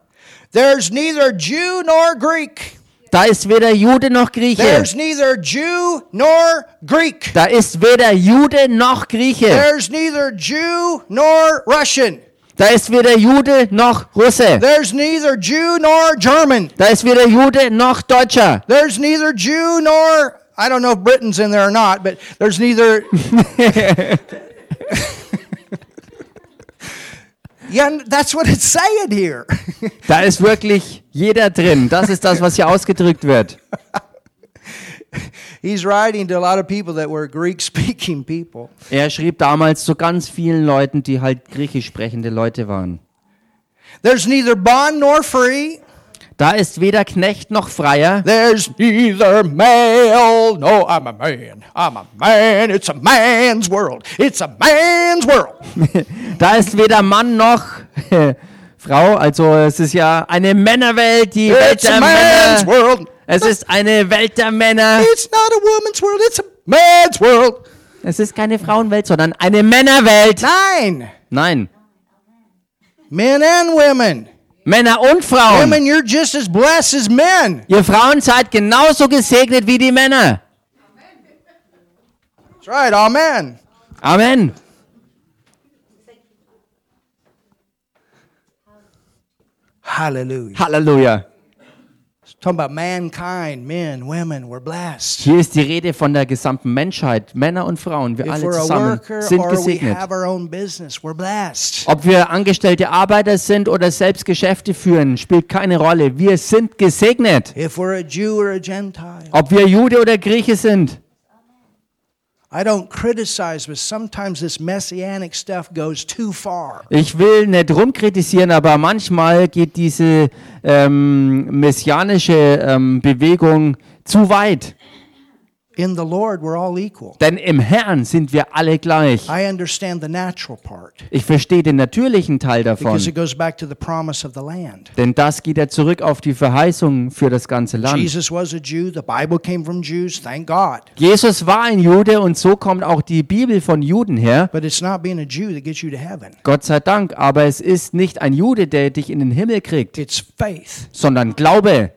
There's neither Jew nor Greek. Da ist weder Jude noch Grieche. There's neither Jew nor Greek. Da ist weder Jude noch Grieche. There's neither Jew nor Russian. Da ist weder Jude noch Russe. There's neither Jew nor German. Da ist weder Jude noch Deutscher. There's neither Jew nor I don't know if Britain's in there or not, but there's neither Yeah, that's what it's saying here. Da ist wirklich jeder drin. Das ist das, was hier ausgedrückt wird. He's writing to a lot of people that were Greek speaking people. Er schrieb damals zu ganz vielen Leuten, die halt griechisch sprechende Leute waren. There's neither bond nor free. Da ist weder Knecht noch Freier. There's neither male. No, I'm a man. I'm a man. It's a man's world. It's a man's world. Da ist weder Mann noch Frau. Also es ist ja eine Männerwelt, die Welt It's a der man's Männer. world. Es ist eine Welt der Männer. It's not a woman's world. It's a man's world. Es ist keine Frauenwelt, sondern eine Männerwelt. Nine. Nein, Men and women. Männer und Frauen. Women, you're just as blessed as men. Ihr Frauen seid genauso gesegnet wie die Männer. That's right. Amen. Amen. Hallelujah. Halleluja. It's talking about mankind, men, women, we're blessed. Hier ist die Rede von der gesamten Menschheit. Männer und Frauen, wir If alle we're a zusammen worker sind or we gesegnet. have our own business, we're blessed. Ob wir angestellte Arbeiter sind oder selbst Geschäfte führen, spielt keine Rolle. Wir sind gesegnet. If we're a Jew or a Gentile. Ob wir Jude oder Grieche sind. I don't criticize, but sometimes this messianic stuff goes too far. Ich will nicht rumkritisieren, aber manchmal geht diese ähm, messianische ähm, Bewegung zu weit. In the Lord, we're all equal. Denn im Herrn sind wir alle gleich. I understand the natural part Ich verstehe den natürlichen Teil davon. because it goes back to the promise of the land. Denn das geht ja zurück auf die Verheißung für das ganze Land. Jesus was a Jew. The Bible came from Jews. Thank God. Jesus war ein Jude und so kommt auch die Bibel von Juden her. But it's not being a Jew that gets you to heaven. Gott sei Dank, aber es ist nicht ein Jude, der dich in den Himmel kriegt, It's faith. sondern Glaube.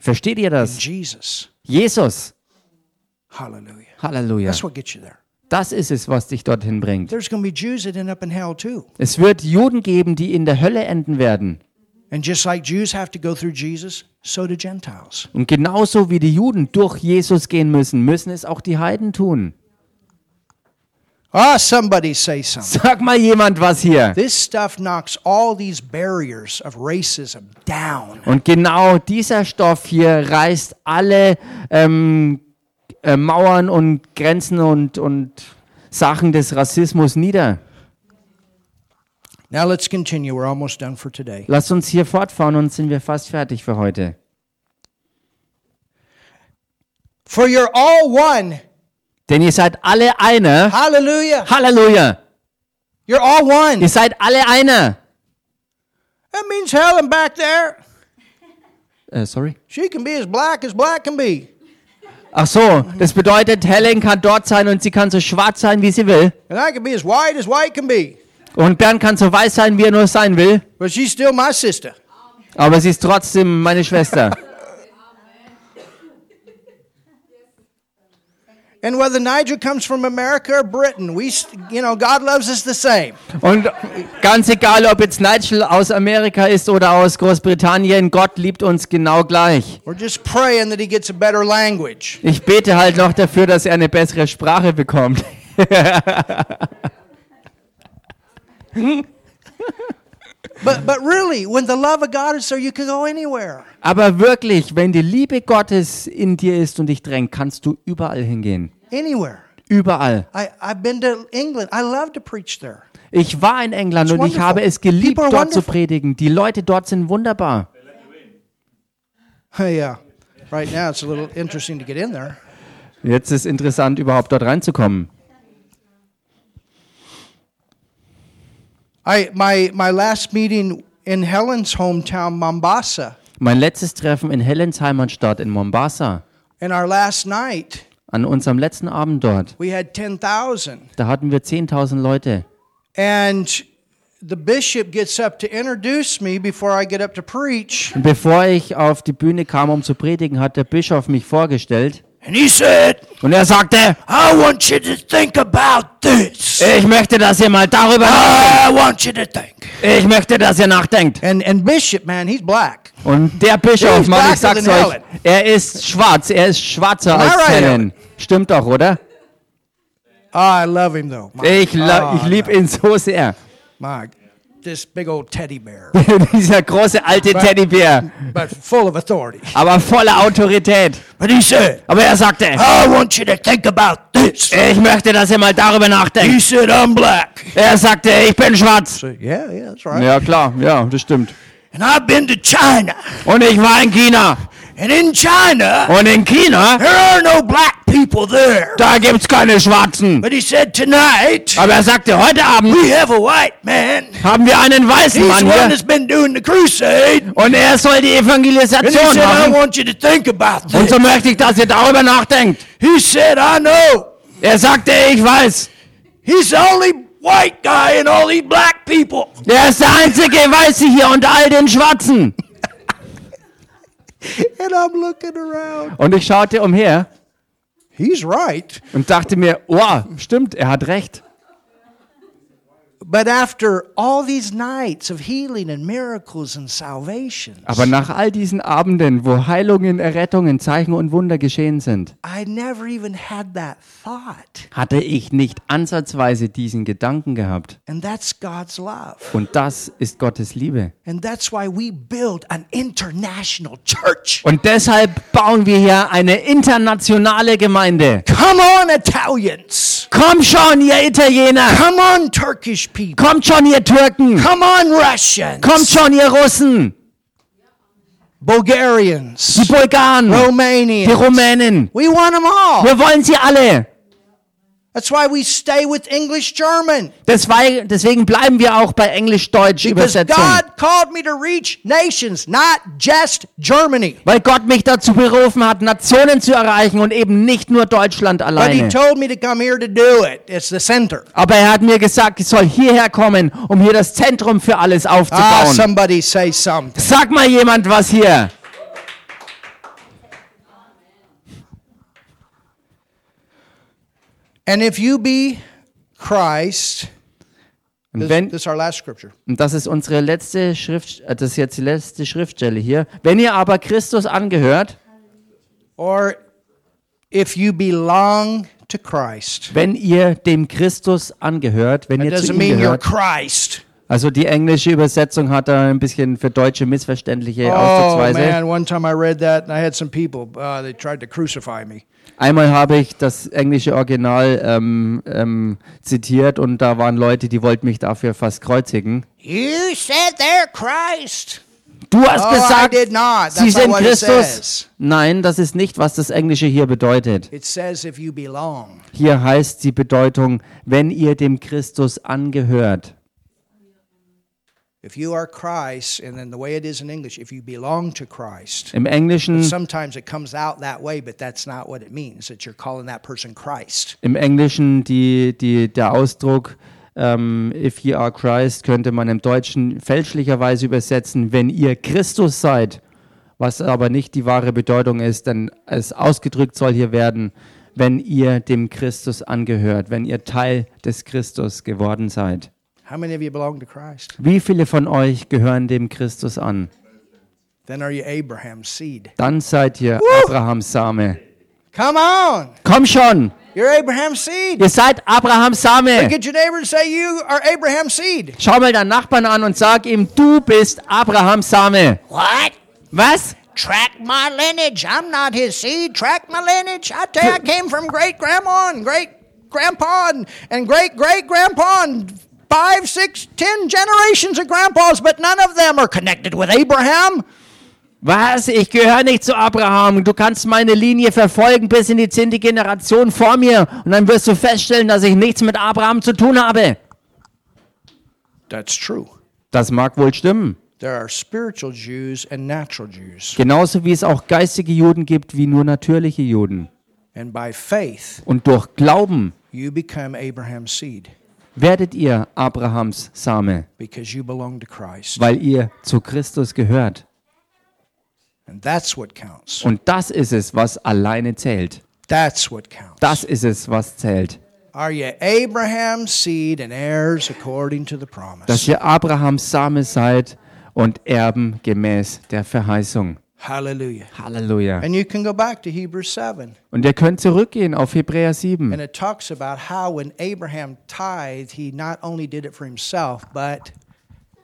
Versteht ihr das? Jesus. Halleluja. That's what gets you there. Das ist es, was dich dorthin bringt. There's going to be Jews that end up in hell too. Es wird Juden geben, die in der Hölle enden werden. And just like Jews have to go through Jesus, so do Gentiles. Und genauso wie die Juden durch Jesus gehen müssen, müssen es auch die Heiden tun. Ah, somebody say something. Sag mal jemand was hier. This stuff knocks all these barriers of racism down. Und genau dieser Stoff hier reißt alle ähm, äh, Mauern und Grenzen und, und Sachen des Rassismus nieder. Now let's continue. We're almost done for today. Lass uns hier fortfahren und sind wir fast fertig für heute. For you're all one. Denn ihr seid alle einer. Hallelujah. Halleluja. You're all one. Ihr seid alle einer. That means Helen back there. Äh, sorry. She can be as black as black can be. Ach so, das bedeutet, Helen kann dort sein und sie kann so schwarz sein, wie sie will. And I can be as white as white can be. Und Bernd kann so weiß sein, wie er nur sein will. But she's still my sister. Aber sie ist trotzdem meine Schwester. And whether Nigel comes from America or Britain, we, you know, God loves us the same. Und ganz egal, ob jetzt Nigel aus Amerika ist oder aus Großbritannien, Gott liebt uns genau gleich. We're just praying that he gets a better language. Ich bete halt noch dafür, dass er eine bessere Sprache bekommt. But, but really, when the love of God is there, you can go anywhere. Aber wirklich, wenn die Liebe Gottes in dir ist und dich drängt, kannst du überall hingehen. Anywhere. Überall. I, I've been to England. I love to preach there. Ich war in England It's und ich wonderful. habe es geliebt, dort zu wonderful. predigen. Die Leute dort sind wunderbar. yeah. Right now, it's a little interesting to get in there. Jetzt ist interessant, überhaupt dort reinzukommen. I my my last meeting in Helen's hometown, Mombasa, Mein letztes Treffen in Helens Heimatstadt in Mombasa, and our last night an unserem letzten Abend dort, we had ten thousand. da hatten wir 10.000 Leute. And the bishop gets up to introduce me before I get up to preach. Und bevor ich auf die Bühne kam, um zu predigen, hat der Bischof mich vorgestellt. And he said, Und er sagte, I want you to think about this. ich möchte, dass ihr mal darüber nachdenkt. I want you to think. Ich möchte, dass ihr nachdenkt. And and Bishop, man, he's black. Und der Bischof, Mann, ich sag's euch, er ist schwarz. Er ist schwarzer Am als right, Helen. Stimmt doch, oder? Oh, I love him though. My, Ich, oh, ich liebe ihn so sehr. my, this big old teddy bear, Dieser große alte Teddybär, but full of authority. aber voller Autorität. But he said, Aber er sagte, I want you to think about this. ich möchte, dass ihr mal darüber He nachdenkt. said, I'm black. Er sagte, ich bin schwarz. So, yeah, yeah, that's right. Ja, klar, ja, das stimmt. And I've been to China. Und ich war in China. And in China, Und in China, there are no black people there. da gibt's keine Schwarzen. But he said, tonight, Aber er sagte, heute Abend we have a white man. haben wir einen weißen He's Mann hier. that's been doing the crusade. Und er soll die And he Evangelisation said, I machen. want you to think about Und this. so möchte ich, dass ihr darüber nachdenkt. He said, I know. Er sagte, ich weiß. He's the only white guy in all these black people. Er ist der einzige Weiße hier unter all den Schwarzen. And I'm looking around. Und ich schaute umher He's right. und dachte mir, wow, stimmt, er hat recht. But after all these nights of healing and miracles and salvation, Aber nach all diesen Abenden, wo Heilungen, Errettungen, Zeichen und Wunder geschehen sind, I never even had that thought. hatte ich nicht ansatzweise diesen Gedanken gehabt. And that's God's love. Und das ist Gottes Liebe. And that's why we build an international church. Und deshalb bauen wir hier eine internationale Gemeinde. Come on, Italians. Kommt schon, ihr Italiener! Come on, Turkish people. Kommt schon, ihr Türken! Come on, Russians. Kommt schon, ihr Russen! Bulgarians. Die Bulgaren! Die Romanians. Rumänen! We want them all. Wir wollen sie alle! That's why we stay with English German. Deswegen, deswegen bleiben wir auch bei Englisch-Deutsch Übersetzung. God called me to reach nations, not just Germany. Weil Gott mich dazu berufen hat, Nationen zu erreichen und eben nicht nur Deutschland But He alleine. told me to come here to do it. It's the center. Aber er hat mir gesagt, ich soll hierher kommen, um hier das Zentrum für alles Ah, aufzubauen. somebody say something. Sag mal jemand was hier. And if you be Christ, Und this, wenn, this is our last scripture. und das ist unsere letzte Schrift, äh, das ist jetzt die letzte Schriftstelle hier. Wenn ihr aber Christus angehört, Or if you belong to Christ. wenn ihr dem Christus angehört, wenn ihr zu ihm gehört, Christ. also die englische Übersetzung hat da ein bisschen für Deutsche missverständliche Oh Ausdrucksweise. man, one time I read that and I had some people, uh, they tried to crucify me. Einmal habe ich das englische Original ähm, ähm, zitiert und da waren Leute, die wollten mich dafür fast kreuzigen. You said they're Christ. Du hast Oh, gesagt, sie sind Christus. Nein, das ist nicht, was das Englische hier bedeutet. Says if you belong. Hier heißt die Bedeutung, wenn ihr dem Christus angehört. If you are Christ, and then the way it is in English, if you belong to Christ. Im Englischen, Sometimes it comes out that way, but that's not what it means, that you're calling that person Christ. im Englischen die, die, der Ausdruck, ähm, If ye are Christ könnte man im Deutschen fälschlicherweise übersetzen, wenn ihr Christus seid, was aber nicht die wahre Bedeutung ist, denn es ausgedrückt soll hier werden, wenn ihr dem Christus angehört, wenn ihr Teil des Christus geworden seid. How many of you belong to Christ? Wie viele von euch gehören dem Christus an? Then are you Abraham's seed? Dann seid ihr Abrahams Same. Come on! Komm schon, You're Abraham's seed. ihr seid Abrahams Same. Get your neighbor and say, You are Abraham's seed. Schau mal deinen Nachbarn an und sag ihm, du bist Abrahams Same. What? Was? Track my lineage. I'm not his seed. Track my lineage. I tell you, I came from great grandma and great grandpa and, and great great grandpa and five, six, ten generations of grandpas, but none of them are connected with Abraham. Was? Ich gehöre nicht zu Abraham. Du kannst meine Linie verfolgen bis in die zehnte Generation vor mir und dann wirst du feststellen, dass ich nichts mit Abraham zu tun habe. That's true. Das mag wohl stimmen. There are spiritual Jews and natural Jews. Genauso wie es auch geistige Juden gibt wie nur natürliche Juden. And by faith, Und durch Glauben you become Abraham's seed werdet ihr Abrahams Same, weil ihr zu Christus gehört. And that's what counts. Und das ist es, was alleine zählt. Das ist es, was zählt. Are you Abraham's seed and heirs according to the Dass ihr Abrahams Same seid und Erben gemäß der Verheißung. Hallelujah. Halleluja. And you can go back to Hebrews 7. Und ihr könnt zurückgehen auf Hebräer 7. And it talks about how when Abraham tithed, he not only did it for himself, but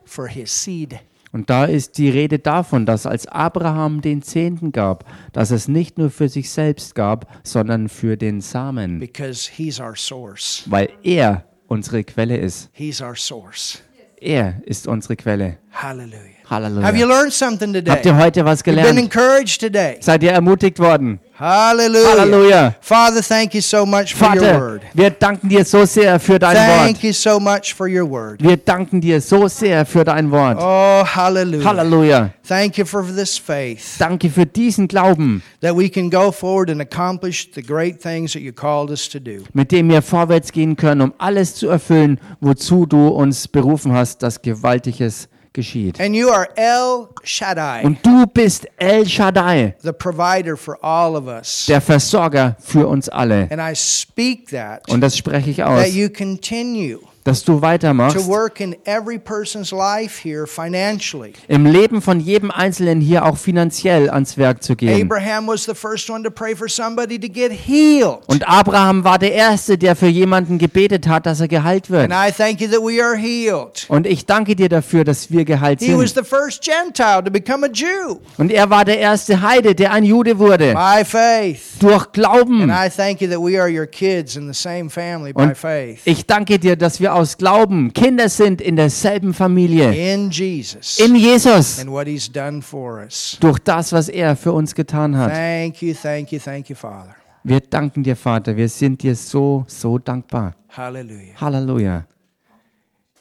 for his seed. Und da ist die Rede davon, dass als Abraham den Zehnten gab, dass es nicht nur für sich selbst gab, sondern für den Samen, Because he's our source. weil er unsere Quelle ist. He's our source. Er ist unsere Quelle. Hallelujah. Halleluja. Have you learned something today? Habt ihr heute was You've been gelernt? encouraged today. Seid ihr ermutigt worden? Hallelujah. Halleluja. Father, thank you so much for your Vater, word. wir danken dir so sehr für dein Thank Wort. you so much for your word. Wir danken dir so sehr für dein Wort. Oh, hallelujah. Halleluja. Thank you for this faith Danke für diesen Glauben, that we can go forward and accomplish the great things that you called us to do. mit dem wir vorwärts gehen können, um alles zu erfüllen, wozu du uns berufen hast, dass Gewaltiges geschieht. And you are El Shaddai, Und du bist El Shaddai, the provider for all of us. der Versorger für uns alle. And I speak that, Und das spreche ich that aus, you continue dass du weitermachst, im Leben von jedem Einzelnen hier auch finanziell ans Werk zu gehen. Und Abraham war der Erste, der für jemanden gebetet hat, dass er geheilt wird. Und ich danke dir dafür, dass wir geheilt sind. Und er war der erste Heide, der ein Jude wurde. Durch Glauben. Und ich danke dir, dass wir aus Glauben Kinder sind in derselben Familie. In Jesus In Jesus. and what he's done for us. Durch das, was er für uns getan hat. Thank you, thank you, thank you, Father. Wir danken dir, Vater. Wir sind dir so, so dankbar. Hallelujah. Halleluja.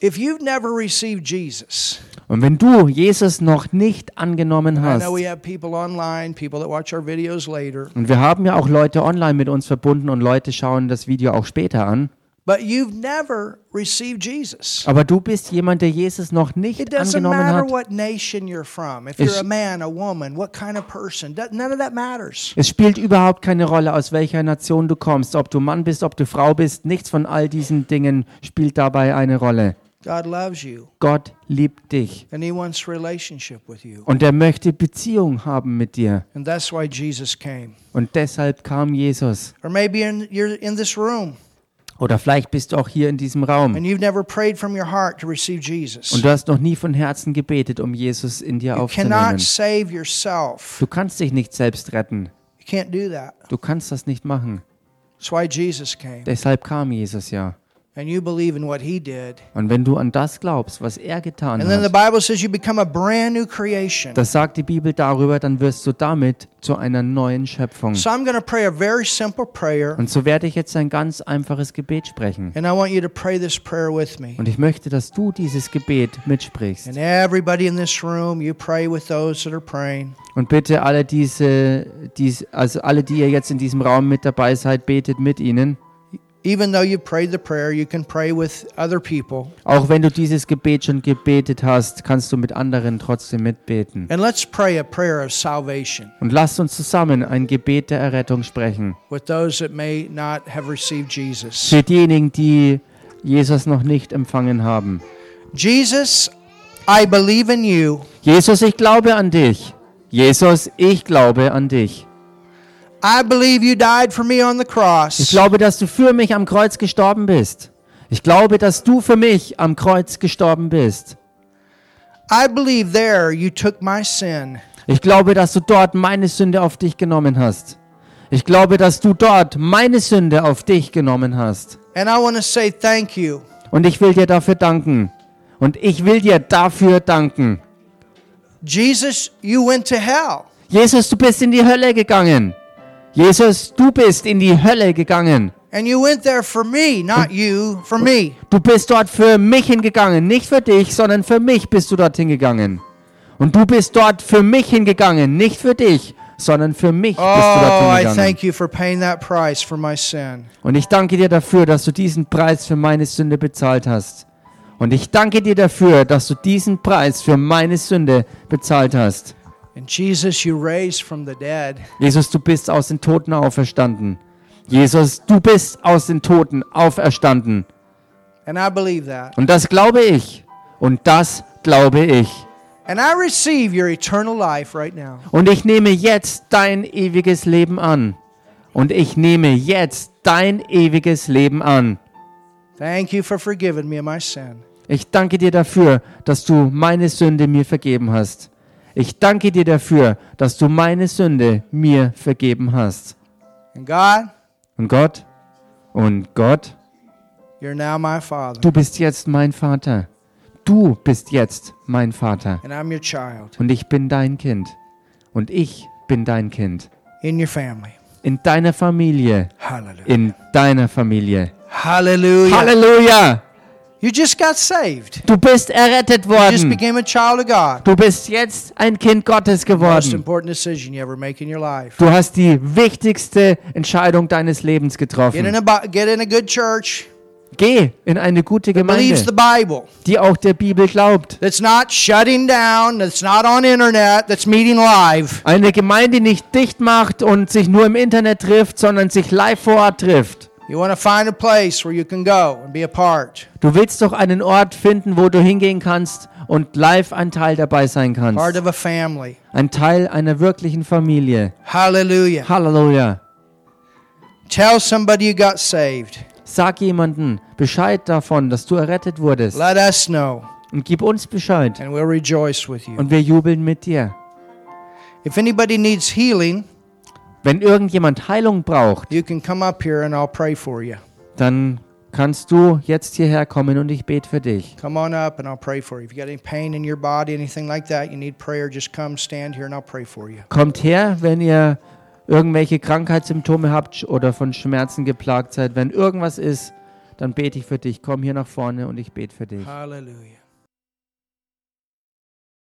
If you've never received Jesus, Und wenn du Jesus noch nicht angenommen hast, know we have people online, people that watch our videos later, und wir haben ja auch Leute online mit uns verbunden und Leute schauen das Video auch später an, but you've never received Jesus. aber du bist jemand, der Jesus noch It nicht doesn't angenommen matter hat. what nation you're from. If Es- you're a man, a woman, what kind of person, none of that matters. Es spielt überhaupt keine Rolle, aus welcher Nation du kommst, ob du Mann bist, ob du Frau bist, nichts von all diesen Dingen spielt dabei eine Rolle. God loves you Gott liebt dich and he wants relationship with you. und er möchte Beziehung haben mit dir. And that's why Jesus came. Und deshalb kam Jesus. Or maybe in, you're in this room Oder vielleicht bist du auch hier in diesem Raum und du hast noch nie von Herzen gebetet, um Jesus in dir aufzunehmen. Du kannst dich nicht selbst retten. Du kannst das nicht machen. Deshalb kam Jesus ja. And you believe in what he did. Und wenn du an das glaubst, was er getan And then the hat, Bible says you become a brand new creation. das sagt die Bibel darüber, dann wirst du damit zu einer neuen Schöpfung. So I'm going to pray a very simple prayer. Und so werde ich jetzt ein ganz einfaches Gebet sprechen. And I want you to pray this prayer with me. Und ich möchte, dass du dieses Gebet mitsprichst. And everybody in this room, you pray with those that are praying. Und bitte alle diese, dies, also alle, die ihr jetzt in diesem Raum mit dabei seid, betet mit ihnen. Even though you prayed the prayer, you can pray with other people. Auch wenn du dieses Gebet schon gebetet hast, kannst du mit anderen trotzdem mitbeten. And let's pray a prayer of salvation Und lasst uns zusammen ein Gebet der Errettung sprechen. with those that may not have received Jesus. Für diejenigen, die Jesus noch nicht empfangen haben. Jesus, I believe in you. Jesus, ich glaube an dich. Jesus, ich glaube an dich. Ich cross. glaube, dass du für mich am Kreuz gestorben bist. Ich glaube, dass du für mich am Kreuz gestorben bist. I believe there you took my sin. Ich glaube, dass du dort meine Sünde auf dich genommen hast. Ich glaube, dass du dort meine Sünde auf dich genommen hast. And I want to say thank you. Und ich will dir dafür danken. Und ich will dir dafür danken. Jesus, you went to hell. Jesus, du bist in die Hölle gegangen. Jesus, du bist in die Hölle gegangen. And you went there for me, not you, for me. Du bist dort für mich hingegangen. Nicht für dich, sondern für mich bist du dort hingegangen. Und du bist dort für mich hingegangen. Nicht für dich, sondern für mich bist du Oh, dort I hingegangen. thank you for paying that price for my sin. Und ich danke dir dafür, dass du diesen Preis für meine Sünde bezahlt hast. Und ich danke dir dafür, dass du diesen Preis für meine Sünde bezahlt hast. Jesus, you raised from the dead. Jesus, du bist aus den Toten auferstanden. Jesus, du bist aus den Toten auferstanden. And I believe that. Und das glaube ich. Und das glaube ich. And I receive your eternal life right now. Und ich nehme jetzt dein ewiges Leben an. Und ich nehme jetzt dein ewiges Leben an. Thank you for forgiving me of my sin. Ich danke dir dafür, dass du meine Sünde mir vergeben hast. Ich danke dir dafür, dass du meine Sünde mir vergeben hast. And God, Und Gott, und Gott, you're now my Father. du bist jetzt mein Vater. Du bist jetzt mein Vater. And I'm your child Und ich bin dein Kind. Und ich bin dein Kind. in your family. In deiner Familie. Hallelujah. In deiner Familie. Hallelujah. Halleluja! You just got saved. Du bist errettet You just worden. became a child of God. Du bist jetzt ein Kind Gottes Most geworden. important decision you ever make in your life. Du hast die wichtigste Entscheidung deines Lebens Get in getroffen. a get in a good church. Geh in eine gute Gemeinde, die auch der Bibel glaubt. That's not shutting down. That's not on internet. That's meeting live. Eine Gemeinde, die nicht dicht macht und sich nur im Internet trifft, sondern sich live vor Ort trifft. You want to find a place where you can go and be a part. Du willst doch einen Ort finden, wo du hingehen kannst und live ein Teil dabei sein Part kannst. of a family. Ein Teil einer wirklichen Familie. Hallelujah. Halleluja. Tell somebody you got saved. Sag jemandem Bescheid davon, dass du errettet wurdest. Let us know, Und gib uns Bescheid. and we'll rejoice with you. Und wir jubeln mit dir. If anybody needs healing, Wenn irgendjemand Heilung braucht, you can come up here and I'll pray for you. dann kannst du jetzt hierher kommen und ich bete für dich. Come on up and I'll pray for you. If you got any pain in your body, anything like that, you need prayer, just come stand here and I'll pray for you. Kommt her, wenn ihr irgendwelche Krankheitssymptome habt oder von Schmerzen geplagt seid. Wenn irgendwas ist, dann bete ich für dich. Komm hier nach vorne und ich bete für dich. Hallelujah.